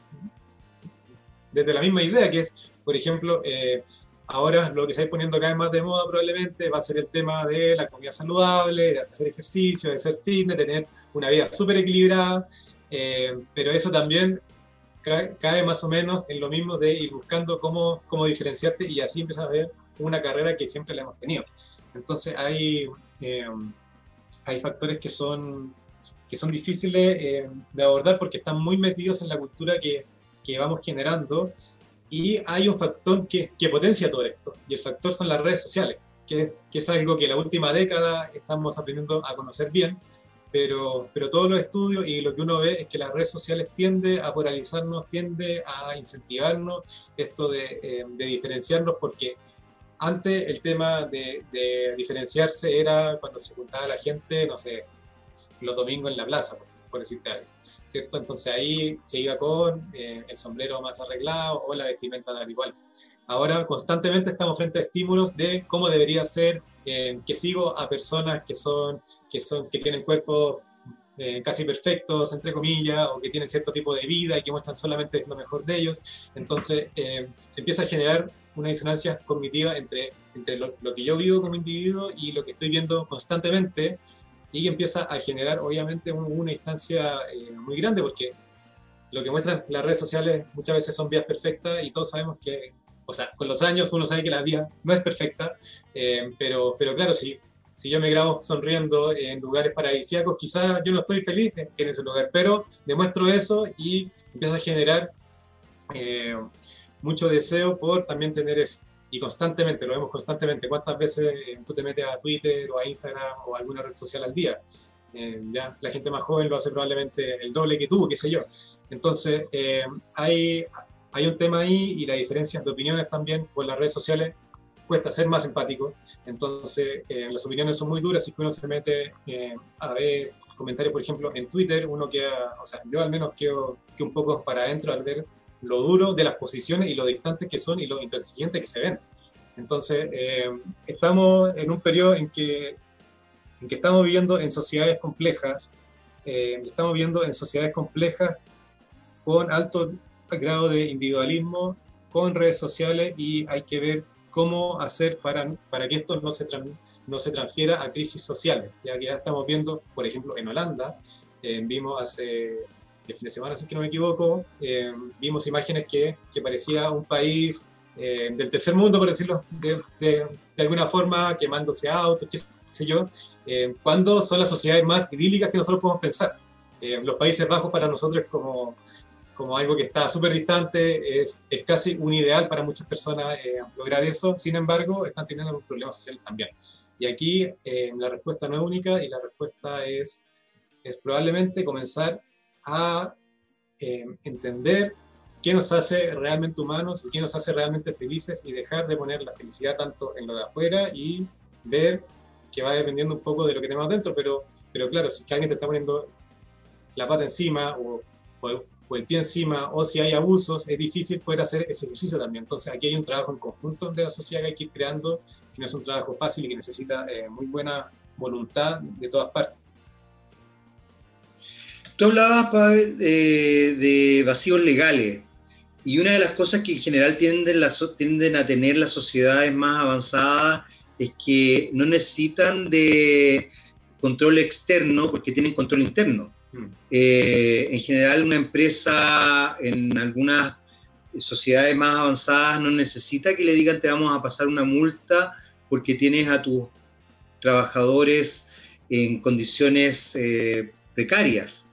desde la misma idea, que es, por ejemplo, eh, Ahora lo que se está poniendo cada vez más de moda probablemente va a ser el tema de la comida saludable, de hacer ejercicio, de hacer fitness, de tener una vida súper equilibrada, eh, pero eso también cae, más o menos en lo mismo de ir buscando cómo, cómo diferenciarte y así empiezas a ver una carrera que siempre la hemos tenido. Entonces hay, eh, hay factores que son, que son difíciles eh, de abordar porque están muy metidos en la cultura que, que vamos generando y hay un factor que, que, potencia todo esto, y el factor son las redes sociales, que, que, es algo que la última década estamos aprendiendo a conocer bien, pero, pero todos los estudios y lo que uno ve es que las redes sociales tiende a polarizarnos, tiende a incentivarnos esto de, eh, de diferenciarnos, porque antes el tema de, de, diferenciarse era cuando se juntaba la gente, no sé, los domingos en la plaza, por decirte algo. ¿cierto? Entonces ahí se iba con eh, el sombrero más arreglado o la vestimenta de igual. Ahora constantemente estamos frente a estímulos de cómo debería ser, eh, que sigo a personas que son, que son, que tienen cuerpos eh, casi perfectos, entre comillas, o que tienen cierto tipo de vida y que muestran solamente lo mejor de ellos. Entonces se empieza a generar una disonancia cognitiva entre, entre lo, lo, que yo vivo como individuo y lo que estoy viendo constantemente y empieza a generar obviamente una instancia eh, muy grande porque lo que muestran las redes sociales muchas veces son vías perfectas y todos sabemos que, o sea, con los años uno sabe que la vía no es perfecta, eh, pero, pero claro, si, si yo me grabo sonriendo en lugares paradisíacos, quizás yo no estoy feliz en, ese lugar, pero demuestro eso y empiezo a generar eh, mucho deseo por también tener eso. Y constantemente, lo vemos constantemente. ¿Cuántas veces tú te metes a Twitter o a Instagram o a alguna red social al día? Eh, ya la gente más joven lo hace probablemente el doble que tú, qué sé yo. Entonces, eh, hay, hay un tema ahí y la diferencia de opiniones también con las redes sociales cuesta ser más empático. Entonces, eh, las opiniones son muy duras y que uno se mete a ver comentarios, por ejemplo, en Twitter, uno queda, o sea, yo al menos quedo, que un poco para adentro al ver lo duro de las posiciones y lo distantes que son y lo intransigentes que se ven. Entonces, estamos en un periodo en que en que estamos viviendo en sociedades complejas, eh, estamos viviendo en sociedades complejas con alto grado de individualismo, con redes sociales y hay que ver cómo hacer para, para que esto no se, no se transfiera a crisis sociales, ya que ya estamos viendo, por ejemplo, en Holanda, eh, vimos hace el fin de semana, si que no me equivoco, eh, vimos imágenes que, que, parecía un país del tercer mundo, por decirlo de, de, de, alguna forma, quemándose autos, qué sé yo, eh, ¿cuándo son las sociedades más idílicas que nosotros podemos pensar? Eh, los Países Bajos para nosotros es como, como algo que está súper distante, es, es, casi un ideal para muchas personas eh, lograr eso, sin embargo, están teniendo problemas sociales también. Y aquí eh, la respuesta no es única y la respuesta es, es probablemente comenzar a entender qué nos hace realmente humanos y qué nos hace realmente felices y dejar de poner la felicidad tanto en lo de afuera y ver que va dependiendo un poco de lo que tenemos dentro, pero, pero claro, si alguien te está poniendo la pata encima o, o, el pie encima, o si hay abusos, es difícil poder hacer ese ejercicio también. Entonces aquí hay un trabajo en conjunto de la sociedad que hay que ir creando, que no es un trabajo fácil y que necesita eh, muy buena voluntad de todas partes. Tú hablabas, Pavel, de vacíos legales. Y una de las cosas que en general tienden, tienden a tener las sociedades más avanzadas es que no necesitan de control externo porque tienen control interno. Mm. Eh, en general, una empresa en algunas sociedades más avanzadas no necesita que le digan te vamos a pasar una multa porque tienes a tus trabajadores en condiciones eh, precarias.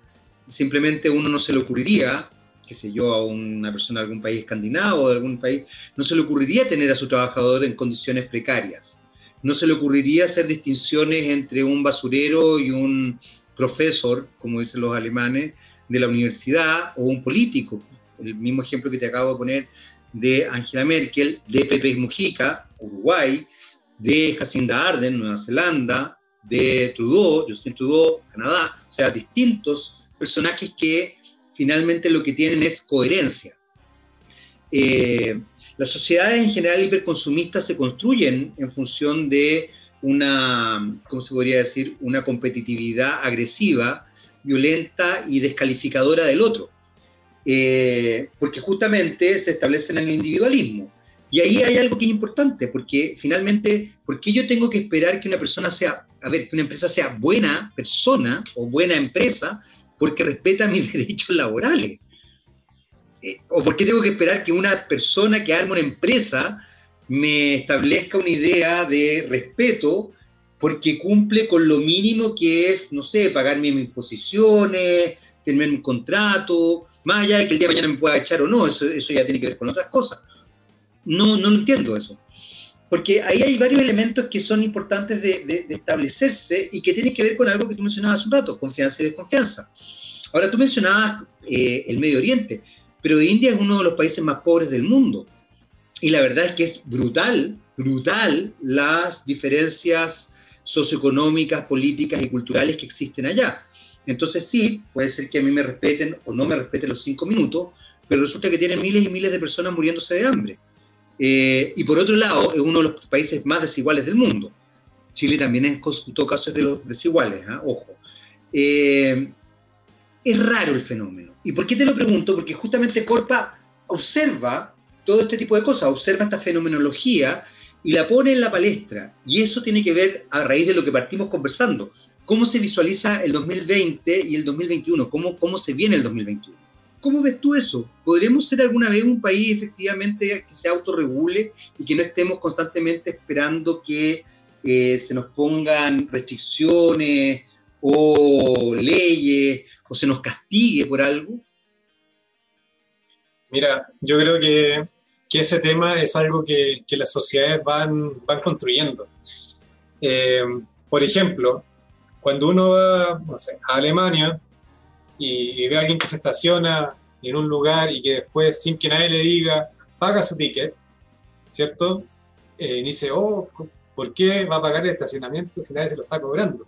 Simplemente uno no se le ocurriría, qué sé yo, a una persona de algún país escandinavo o de algún país, no se le ocurriría tener a su trabajador en condiciones precarias no se le ocurriría hacer distinciones entre un basurero y un profesor, como dicen los alemanes, de la universidad o un político. El mismo ejemplo que te acabo de poner de Angela Merkel, de Pepe Mujica, Uruguay, de Jacinda Arden, Nueva Zelanda, de Trudeau, Justin Trudeau, Canadá, o sea, distintos personajes que finalmente lo que tienen es coherencia. Eh, las sociedades en general hiperconsumistas se construyen en función de una, ¿cómo se podría decir?, una competitividad agresiva, violenta y descalificadora del otro. Eh, porque justamente se establecen en el individualismo. Y ahí hay algo que es importante, porque finalmente, ¿por qué yo tengo que esperar que una persona sea, a ver, que una empresa sea buena persona o buena empresa porque respeta mis derechos laborales? o por qué tengo que esperar que una persona que arma una empresa me establezca una idea de respeto porque cumple con lo mínimo que es, no sé, pagarme mis imposiciones, tener un contrato, más allá de que el día de mañana me pueda echar o no, eso, eso ya tiene que ver con otras cosas. No, no entiendo eso. Porque ahí hay varios elementos que son importantes de, establecerse y que tienen que ver con algo que tú mencionabas hace un rato, confianza y desconfianza. Ahora, tú mencionabas eh, el Medio Oriente pero India es uno de los países más pobres del mundo. Y la verdad es que es brutal, brutal las diferencias socioeconómicas, políticas y culturales que existen allá. Entonces sí, puede ser que a mí me respeten o no me respeten los cinco minutos, pero resulta que tienen miles y miles de personas muriéndose de hambre. Eh, y por otro lado, es uno de los países más desiguales del mundo. Chile también es, en todo caso, es de los desiguales, ¿ah? ojo. Eh, es raro el fenómeno. ¿Y por qué te lo pregunto? Porque justamente Corpa observa todo este tipo de cosas, observa esta fenomenología y la pone en la palestra. Y eso tiene que ver a raíz de lo que partimos conversando. ¿Cómo se visualiza el 2020 y el 2021? ¿Cómo, cómo se viene el 2021? ¿Cómo ves tú eso? ¿Podríamos ser alguna vez un país efectivamente que se autorregule y que no estemos constantemente esperando que eh, se nos pongan restricciones o leyes o se nos castigue por algo? Mira, yo creo que, que ese tema es algo que, que, las sociedades van, van construyendo. Eh, por ejemplo, cuando uno va a Alemania y, ve a alguien que se estaciona en un lugar y que después, sin que nadie le diga, paga su ticket, ¿cierto? Eh, dice, oh, ¿por qué va a pagar el estacionamiento si nadie se lo está cobrando?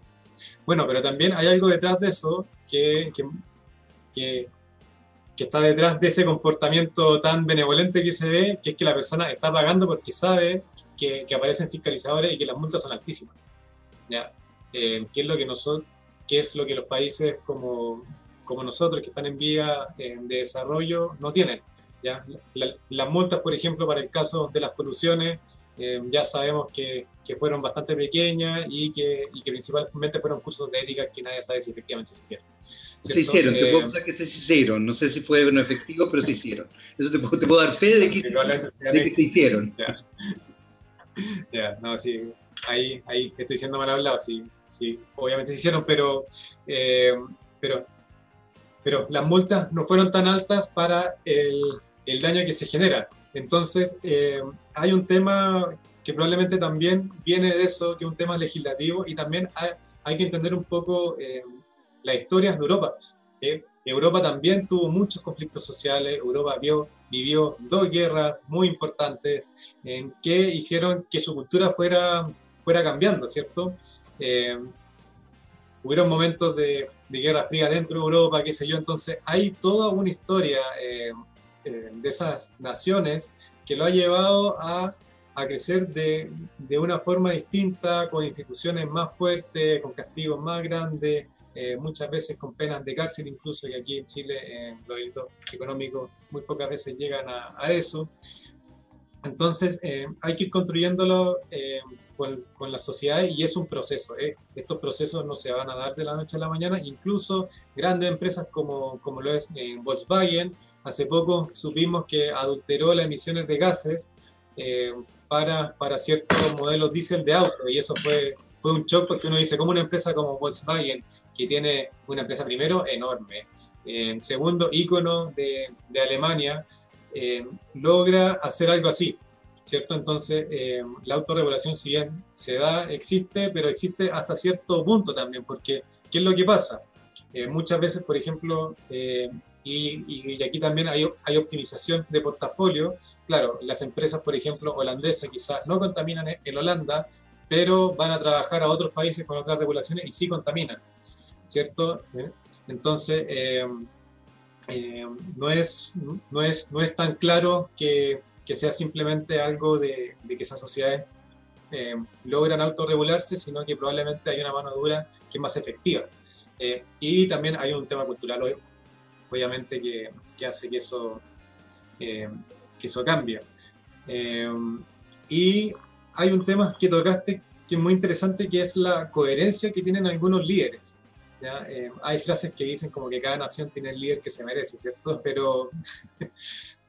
Bueno, pero también hay algo detrás de eso que, que, que, está detrás de ese comportamiento tan benevolente que se ve, que es que la persona está pagando porque sabe que, que aparecen fiscalizadores y que las multas son altísimas. ¿ya? Eh, ¿qué, es lo que nosotros, ¿Qué es lo que los países como, como nosotros, que están en vía eh, de desarrollo, no tienen? ¿ya? las multas, por ejemplo, para el caso de las poluciones, eh, ya sabemos que, que, fueron bastante pequeñas y que, y que, principalmente fueron cursos de ética que nadie sabe si efectivamente se hicieron. Se hicieron, te puedo contar que se hicieron. No sé si fue no efectivo, pero se hicieron. Eso te puedo, te puedo dar fe de que, se, de que se hicieron. Ya. ya, no, sí, ahí, ahí estoy siendo mal hablado, sí, sí, obviamente se hicieron, pero, eh, pero, pero las multas no fueron tan altas para el, el daño que se genera. Entonces, eh, hay un tema que probablemente también viene de eso, que es un tema legislativo, y también hay, hay que entender un poco eh, la historia de Europa. Europa también tuvo muchos conflictos sociales, Europa vio, vivió dos guerras muy importantes que hicieron que su cultura fuera, fuera cambiando, ¿cierto? Hubieron momentos de, de, guerra fría dentro de Europa, qué sé yo, entonces hay toda una historia eh, eh, de esas naciones que lo ha llevado a, a crecer de, de, una forma distinta, con instituciones más fuertes, con castigos más grandes, eh, muchas veces con penas de cárcel, incluso que aquí en Chile eh, los delitos económicos muy pocas veces llegan a, a eso. Entonces eh, hay que ir construyéndolo eh, con, con, la sociedad y es un proceso. Eh. Estos procesos no se van a dar de la noche a la mañana, incluso grandes empresas como, como lo es Volkswagen, hace poco supimos que adulteró las emisiones de gases para, para ciertos modelos diésel de auto y eso fue fue un shock porque uno dice, como una empresa como Volkswagen, que tiene una empresa primero enorme, eh, segundo ícono de, de Alemania, eh, logra hacer algo así, ¿cierto? Entonces, eh, la autorregulación, si bien se da, existe, pero existe hasta cierto punto también, porque ¿qué es lo que pasa? Eh, muchas veces, por ejemplo, y, y, aquí también hay, hay, optimización de portafolio. Claro, las empresas, por ejemplo, holandesas quizás no contaminan en Holanda, pero van a trabajar a otros países con otras regulaciones y sí contaminan, ¿cierto? ¿Eh? Entonces, eh, eh, no, es, no, es, no es tan claro que, que sea simplemente algo de, que esas sociedades eh, logran autorregularse, sino que probablemente hay una mano dura que es más efectiva. Eh, y también hay un tema cultural, obviamente, que, que hace que eso, que eso cambie. y hay un tema que tocaste que es muy interesante, que es la coherencia que tienen algunos líderes. Eh, hay frases que dicen como que cada nación tiene el líder que se merece, ¿cierto? Pero,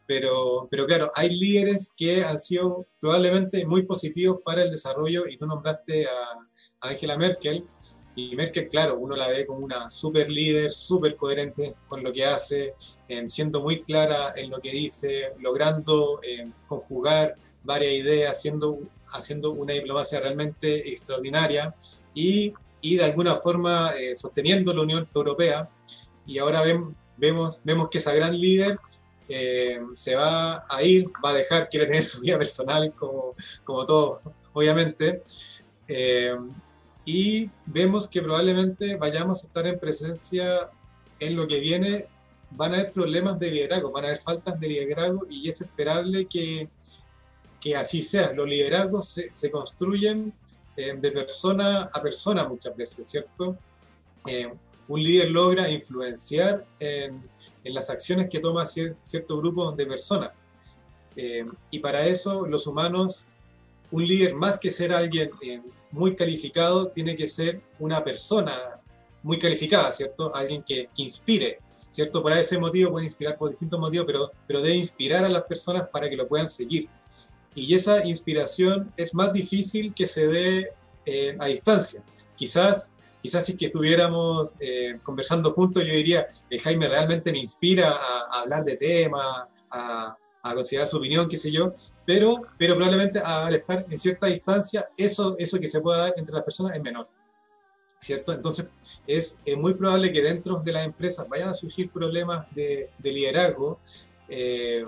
pero, pero claro, hay líderes que han sido probablemente muy positivos para el desarrollo y tú nombraste a, Angela Merkel. Y Merkel, claro, uno la ve como una super líder, súper coherente con lo que hace, eh, siendo muy clara en lo que dice, logrando eh, conjugar varias ideas, haciendo haciendo una diplomacia realmente extraordinaria y, y de alguna forma eh, sosteniendo la Unión Europea. Y ahora vemos, vemos que esa gran líder eh, se va a ir, va a dejar, quiere tener su vida personal como, como todo, obviamente. Eh, y vemos que probablemente vayamos a estar en presencia en lo que viene, van a haber problemas de liderazgo, van a haber faltas de liderazgo y es esperable que, que así sea. Los liderazgos se, se construyen eh, de persona a persona muchas veces, ¿cierto? Eh, un líder logra influenciar en, en, las acciones que toma cier, cierto grupo de personas. Eh, y para eso los humanos, un líder más que ser alguien eh, muy calificado, tiene que ser una persona muy calificada, ¿cierto? Alguien que, que inspire. ¿cierto? Por ese motivo puede inspirar por distintos motivos, pero, pero debe inspirar a las personas para que lo puedan seguir. Y esa inspiración es más difícil que se dé eh, a distancia. Quizás, quizás si que estuviéramos eh, conversando juntos, yo diría, que Jaime realmente me inspira a, hablar de temas, a, a, considerar su opinión, qué sé yo, pero, pero probablemente al estar en cierta distancia, eso, eso que se pueda dar entre las personas es menor. ¿Cierto? Entonces, es, muy probable que dentro de las empresas vayan a surgir problemas de, liderazgo, eh,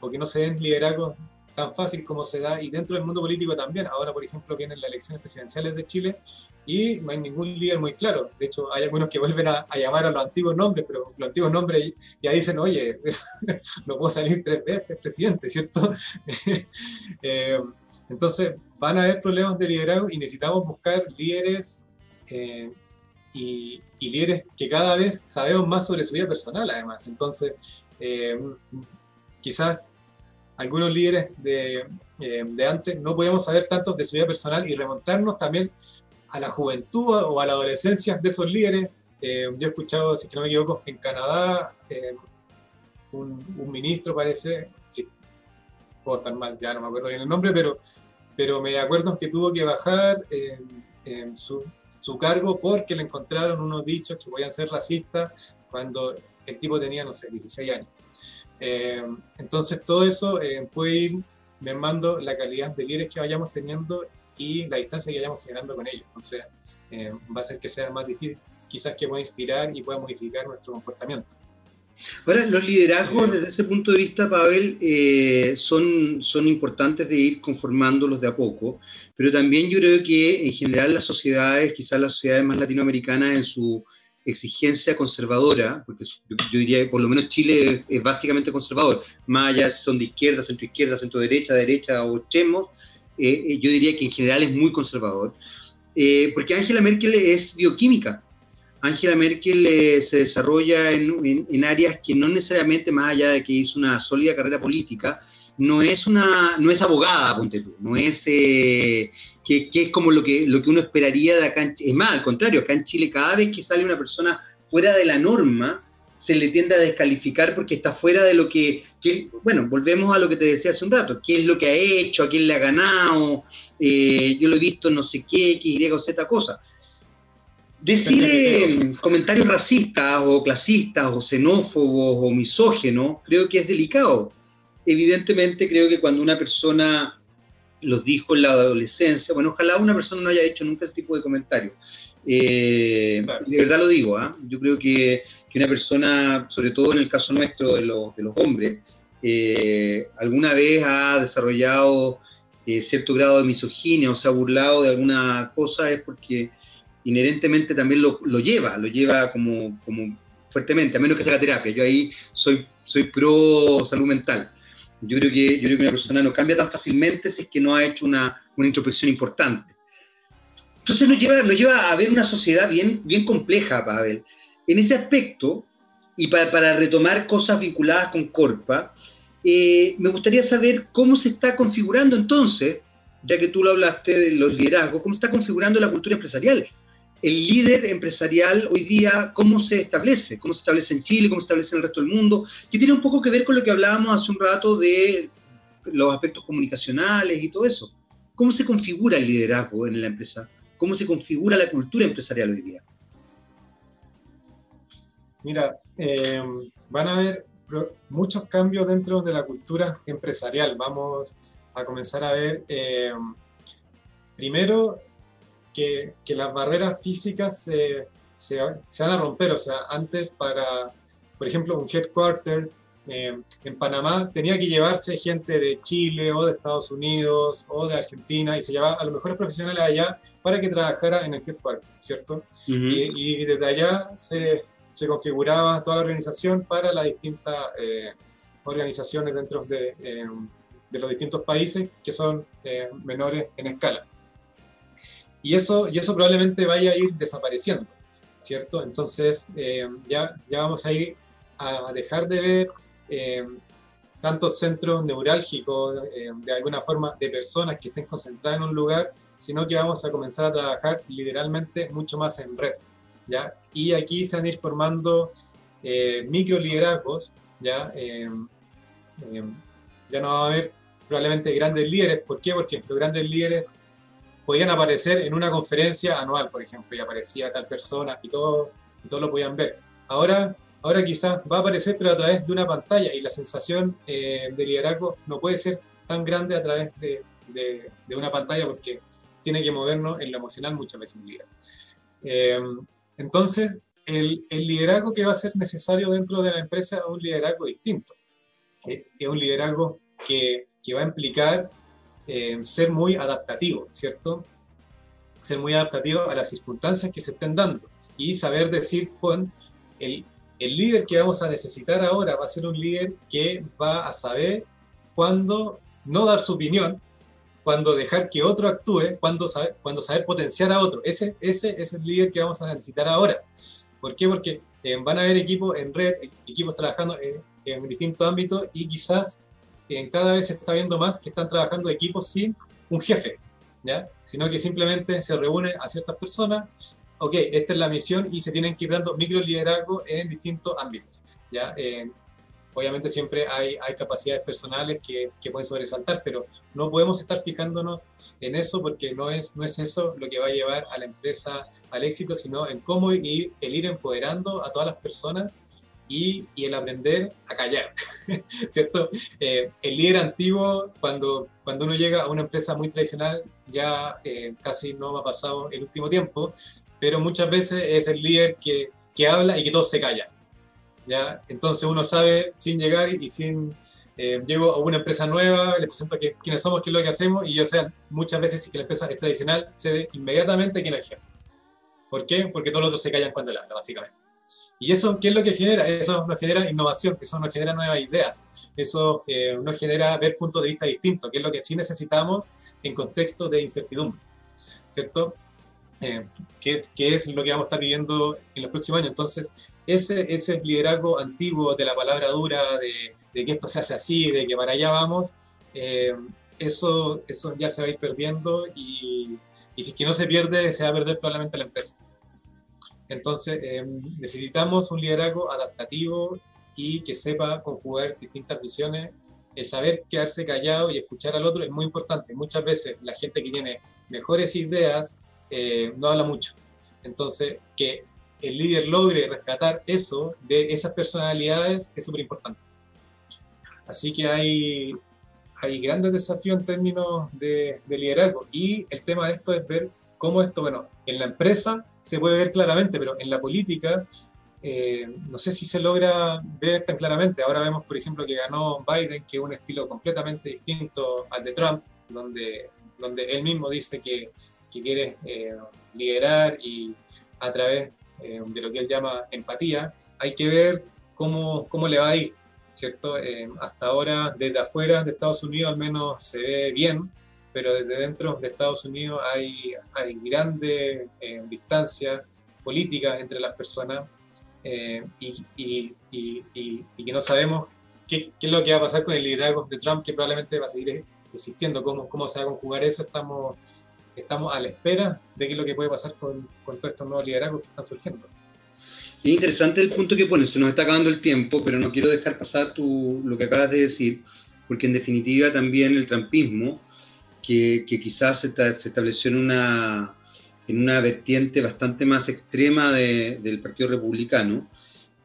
porque no se den liderazgos tan fácil como se da, y dentro del mundo político también. Ahora, por ejemplo, vienen las elecciones presidenciales de Chile y no hay ningún líder muy claro. De hecho, hay algunos que vuelven a, llamar a los antiguos nombres, pero los antiguos nombres ya dicen, oye, no puedo salir tres veces presidente, ¿cierto? Eh, entonces, van a haber problemas de liderazgo y necesitamos buscar líderes eh, y, líderes que cada vez sabemos más sobre su vida personal, además. Entonces, eh, quizás algunos líderes de, eh, de, antes no podíamos saber tanto de su vida personal y remontarnos también a la juventud o a la adolescencia de esos líderes. Eh, yo he escuchado, si no me equivoco, en Canadá, eh, un, ministro parece, sí, puedo estar mal, ya no me acuerdo bien el nombre, pero, pero me acuerdo que tuvo que bajar en su, su cargo porque le encontraron unos dichos que podían ser racistas cuando el tipo tenía, no sé, 16 años. Eh, entonces todo eso eh, puede ir mermando la calidad de líderes que vayamos teniendo y la distancia que vayamos generando con ellos. Entonces eh, va a ser que sea más difícil quizás que pueda inspirar y pueda modificar nuestro comportamiento. Ahora, los liderazgos desde ese punto de vista, Pavel, son, son importantes de ir conformándolos de a poco, pero también yo creo que en general las sociedades, quizás las sociedades más latinoamericanas en su exigencia conservadora, porque yo, diría que por lo menos Chile es, básicamente conservador, más allá son de izquierda, centro izquierda, centro derecha, derecha o chemos, eh, eh, yo diría que en general es muy conservador, eh, porque Angela Merkel es bioquímica. Angela Merkel se desarrolla en, en, áreas que no necesariamente, más allá de que hizo una sólida carrera política, no es, una, no es abogada, ponte tú, no es que, es como lo que, lo que uno esperaría de acá en Es más, al contrario, acá en Chile cada vez que sale una persona fuera de la norma, se le tiende a descalificar porque está fuera de lo que, bueno, volvemos a lo que te decía hace un rato, qué es lo que ha hecho, a quién le ha ganado, eh, yo lo he visto no sé qué, X, Y o Z cosa. Decir eh, comentarios racistas o clasistas o xenófobos o misógenos creo que es delicado. Evidentemente creo que cuando una persona los dijo en la adolescencia. Bueno, ojalá una persona no haya hecho nunca ese tipo de comentarios. Eh, de verdad lo digo, ¿ah? yo creo que, que, una persona, sobre todo en el caso nuestro de los, de los hombres, eh, alguna vez ha desarrollado eh, cierto grado de misoginia o se ha burlado de alguna cosa es porque inherentemente también lo, lo, lleva, lo lleva como, como fuertemente, a menos que se haga terapia. Yo ahí soy, soy pro salud mental. Yo creo, que, yo creo que una persona no cambia tan fácilmente si es que no ha hecho una, una introspección importante. Entonces nos lleva, nos lleva a ver una sociedad bien, bien compleja, Pavel. En ese aspecto, y para, para retomar cosas vinculadas con Corpa, eh, me gustaría saber cómo se está configurando entonces, ya que tú lo hablaste de los liderazgos, cómo se está configurando la cultura empresarial el líder empresarial hoy día, cómo se establece, cómo se establece en Chile, cómo se establece en el resto del mundo, que tiene un poco que ver con lo que hablábamos hace un rato de los aspectos comunicacionales y todo eso. ¿Cómo se configura el liderazgo en la empresa? ¿Cómo se configura la cultura empresarial hoy día? Mira, eh, van a haber muchos cambios dentro de la cultura empresarial. Vamos a comenzar a ver, eh, primero, que, las barreras físicas se, se, van a romper. O sea, antes para, por ejemplo, un headquarter eh, en Panamá tenía que llevarse gente de Chile o de Estados Unidos o de Argentina y se llevaba a los mejores profesionales allá para que trabajara en el headquarter, ¿cierto? y, desde allá se, se, configuraba toda la organización para las distintas eh, organizaciones dentro de, eh, de, los distintos países que son menores en escala y eso, y eso probablemente vaya a ir desapareciendo, ¿cierto? Entonces eh, ya, ya vamos a ir a dejar de ver eh, tantos centros neurálgicos, eh, de alguna forma, de personas que estén concentradas en un lugar, sino que vamos a comenzar a trabajar literalmente mucho más en red, ¿ya? Y aquí se van a ir formando eh, micro liderazgos, ¿ya? ya no va a haber probablemente grandes líderes. ¿Por qué? Porque los grandes líderes podían aparecer en una conferencia anual, por ejemplo, y aparecía tal persona y todo, y todo lo podían ver. Ahora, ahora quizás va a aparecer, pero a través de una pantalla, y la sensación eh, de liderazgo no puede ser tan grande a través de, de, una pantalla porque tiene que movernos en lo emocional muchas veces en eh, entonces, el, el, liderazgo que va a ser necesario dentro de la empresa es un liderazgo distinto. Eh, es un liderazgo que, que va a implicar eh, ser muy adaptativo, ¿cierto? Ser muy adaptativo a las circunstancias que se estén dando y saber decir, Juan, el, el líder que vamos a necesitar ahora va a ser un líder que va a saber cuándo no dar su opinión, cuándo dejar que otro actúe, cuándo saber, cuando saber potenciar a otro. Ese, ese es el líder que vamos a necesitar ahora. ¿Por qué? Porque eh, van a haber equipos en red, equipos trabajando en, en distintos ámbitos y quizás cada vez se está viendo más que están trabajando equipos sin un jefe, ¿ya? sino que simplemente se reúne a ciertas personas, ok, esta es la misión y se tienen que ir dando micro liderazgo en distintos ámbitos. ¿ya? Eh, obviamente siempre hay, hay capacidades personales que, que, pueden sobresaltar, pero no podemos estar fijándonos en eso porque no es, no es eso lo que va a llevar a la empresa al éxito, sino en cómo ir, el ir empoderando a todas las personas y, el aprender a callar, ¿cierto? Eh, el líder antiguo, cuando, cuando uno llega a una empresa muy tradicional, ya eh, casi no ha pasado el último tiempo, pero muchas veces es el líder que, que habla y que todos se callan, ¿ya? Entonces uno sabe, sin llegar y, sin... Eh, llego a una empresa nueva, le presento que, quiénes somos, qué es lo que hacemos, y yo sé muchas veces si que la empresa es tradicional, se ve inmediatamente quién es el jefe. ¿Por qué? Porque todos los otros se callan cuando él habla, básicamente. ¿Y eso qué es lo que genera? Eso nos genera innovación, eso nos genera nuevas ideas, eso eh, nos genera ver puntos de vista distintos, que es lo que sí necesitamos en contexto de incertidumbre, ¿cierto? Eh, ¿qué, es lo que vamos a estar viviendo en los próximos años? Entonces, ese, ese liderazgo antiguo de la palabra dura, de, que esto se hace así, de que para allá vamos, eh, eso, eso ya se va a ir perdiendo y, y si es que no se pierde, se va a perder probablemente la empresa. Entonces, eh, necesitamos un liderazgo adaptativo y que sepa conjugar distintas visiones. El saber quedarse callado y escuchar al otro es muy importante. Muchas veces la gente que tiene mejores ideas eh, no habla mucho. Entonces, que el líder logre rescatar eso de esas personalidades es súper importante. Así que hay, hay grandes desafíos en términos de, de liderazgo. Y el tema de esto es ver cómo esto, bueno, en la empresa se puede ver claramente, pero en la política eh, no sé si se logra ver tan claramente. Ahora vemos, por ejemplo, que ganó Biden, que es un estilo completamente distinto al de Trump, donde, donde él mismo dice que, que quiere eh, liderar y a través eh, de lo que él llama empatía, hay que ver cómo, cómo le va a ir, ¿cierto? hasta ahora, desde afuera de Estados Unidos al menos se ve bien, pero desde dentro de Estados Unidos hay, hay grandes eh, distancias políticas entre las personas eh, y, y, y, y, que no sabemos qué, qué, es lo que va a pasar con el liderazgo de Trump, que probablemente va a seguir existiendo, cómo, cómo se va a conjugar eso, estamos, estamos a la espera de qué es lo que puede pasar con, con todos estos nuevos liderazgos que están surgiendo. Es interesante el punto que pones, se nos está acabando el tiempo, pero no quiero dejar pasar tu, lo que acabas de decir, porque en definitiva también el trampismo que, quizás se, estableció en una, en una vertiente bastante más extrema del Partido Republicano,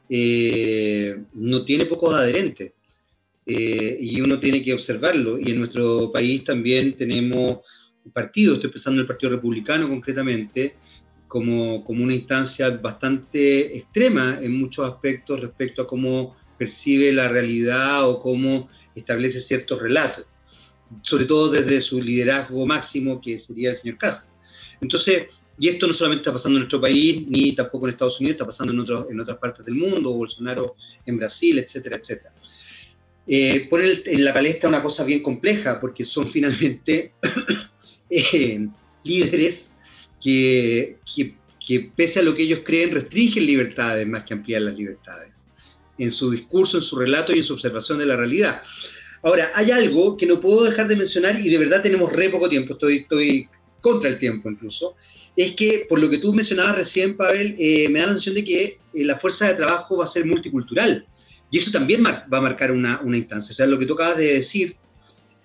eh, no tiene pocos adherentes. Eh, y uno tiene que observarlo. Y en nuestro país también tenemos un partido, estoy pensando en el Partido Republicano concretamente, como, como una instancia bastante extrema en muchos aspectos respecto a cómo percibe la realidad o cómo establece ciertos relatos sobre todo desde su liderazgo máximo, que sería el señor Castro. Entonces, y esto no solamente está pasando en nuestro país, ni tampoco en Estados Unidos, está pasando en, otros, en otras partes del mundo, Bolsonaro en Brasil, etcétera, etcétera. Eh, pone en la palestra una cosa bien compleja, porque son finalmente eh, líderes que, que, que, pese a lo que ellos creen, restringen libertades más que amplían las libertades, en su discurso, en su relato y en su observación de la realidad. Ahora, hay algo que no puedo dejar de mencionar y de verdad tenemos re poco tiempo, estoy, estoy contra el tiempo incluso, es que por lo que tú mencionabas recién, Pavel, eh, me da la sensación de que eh, la fuerza de trabajo va a ser multicultural. Y eso también va a marcar una, una, instancia. O sea, lo que tú acabas de decir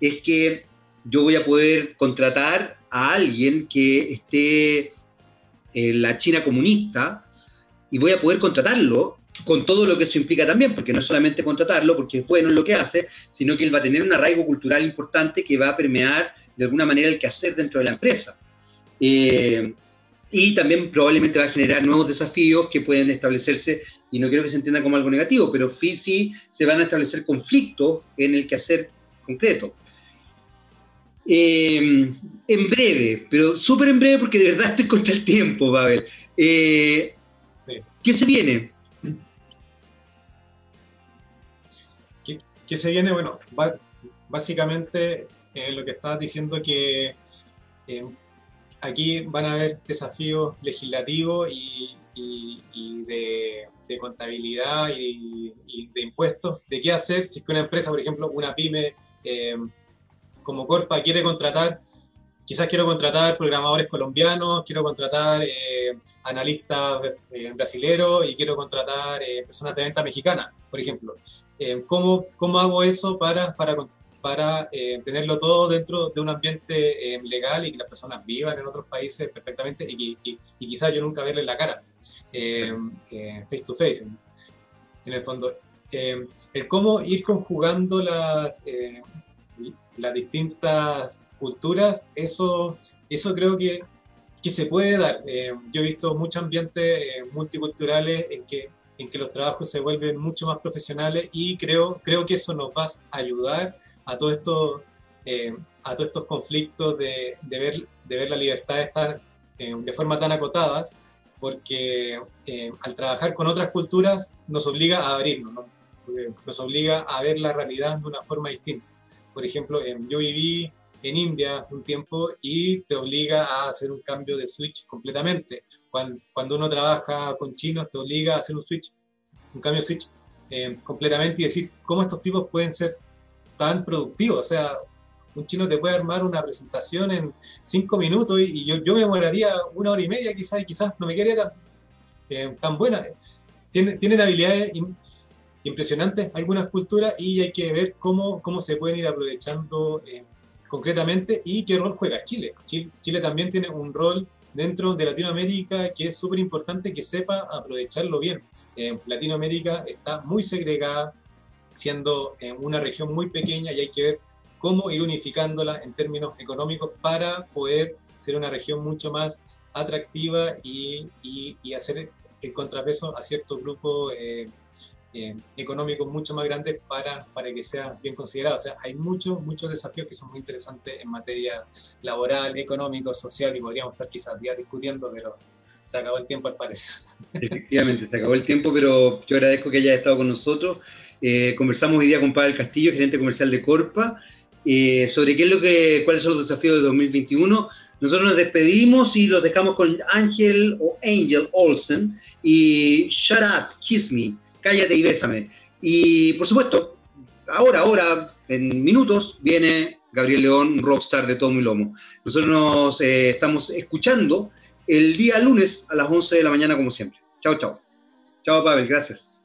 es que yo voy a poder contratar a alguien que esté en la China comunista y voy a poder contratarlo con todo lo que eso implica también, porque no es solamente contratarlo, porque es bueno en lo que hace, sino que él va a tener un arraigo cultural importante que va a permear de alguna manera el quehacer dentro de la empresa. Eh, y también probablemente va a generar nuevos desafíos que pueden establecerse, y no quiero que se entienda como algo negativo, pero sí se van a establecer conflictos en el quehacer concreto. Eh, en breve, pero súper en breve porque de verdad estoy contra el tiempo, Pavel. Eh, ¿Qué se viene? ¿Qué, se viene? Bueno, básicamente eh, lo que estabas diciendo que aquí van a haber desafíos legislativos y, de, contabilidad y, de impuestos, de qué hacer si es que una empresa, por ejemplo, una pyme como Corpa quiere contratar, quizás quiero contratar programadores colombianos, quiero contratar eh, analistas eh, brasileros y quiero contratar eh, personas de venta mexicana, por ejemplo. ¿Cómo, ¿Cómo hago eso para, para, para tenerlo todo dentro de un ambiente legal y que las personas vivan en otros países perfectamente y, y, y quizás yo nunca verle la cara face to face, en, en el fondo? el cómo ir conjugando las las distintas culturas, eso, eso creo que, que se puede dar. Eh, yo he visto muchos ambientes eh, multiculturales en que, en que los trabajos se vuelven mucho más profesionales y creo, creo que eso nos va a ayudar a todo esto, eh, a todos estos conflictos de, de, ver, de ver la libertad estar de forma tan acotadas, porque al trabajar con otras culturas nos obliga a abrirnos, nos obliga a ver la realidad de una forma distinta. Por ejemplo, yo viví en India un tiempo y te obliga a hacer un cambio de switch completamente. Cuando, cuando uno trabaja con chinos, te obliga a hacer un switch, un cambio de switch eh, completamente y decir cómo estos tipos pueden ser tan productivos. O sea, un chino te puede armar una presentación en cinco minutos y, yo, yo, me demoraría una hora y media quizás y quizás no me quería eh, tan buena. Tienen, tienen habilidades impresionantes algunas culturas y hay que ver cómo, cómo se pueden ir aprovechando eh, concretamente y qué rol juega Chile. Chile. también tiene un rol dentro de Latinoamérica que es súper importante que sepa aprovecharlo bien. Eh, Latinoamérica está muy segregada, siendo eh, una región muy pequeña y hay que ver cómo ir unificándola en términos económicos para poder ser una región mucho más atractiva y, y, hacer el contrapeso a ciertos grupos eh, económicos mucho más grandes para, para que sea bien considerado. O sea, hay muchos, muchos desafíos que son muy interesantes en materia laboral, económico, social y podríamos estar quizás días discutiendo, pero se acabó el tiempo al parecer. Efectivamente, se acabó el tiempo, pero yo agradezco que haya estado con nosotros. Eh, conversamos hoy día con Pavel Castillo, gerente comercial de Corpa, eh, sobre qué es lo que, cuáles son los desafíos de 2021. Nosotros nos despedimos y los dejamos con Ángel o Angel Olsen y Shut Up, Kiss Me cállate y bésame. Y por supuesto, ahora, ahora, en minutos, viene Gabriel León, rockstar de Tomo y Lomo. Nosotros nos eh, estamos escuchando el día lunes a las 11 de la mañana, como siempre. Chao, chao. Chao, Pavel, gracias.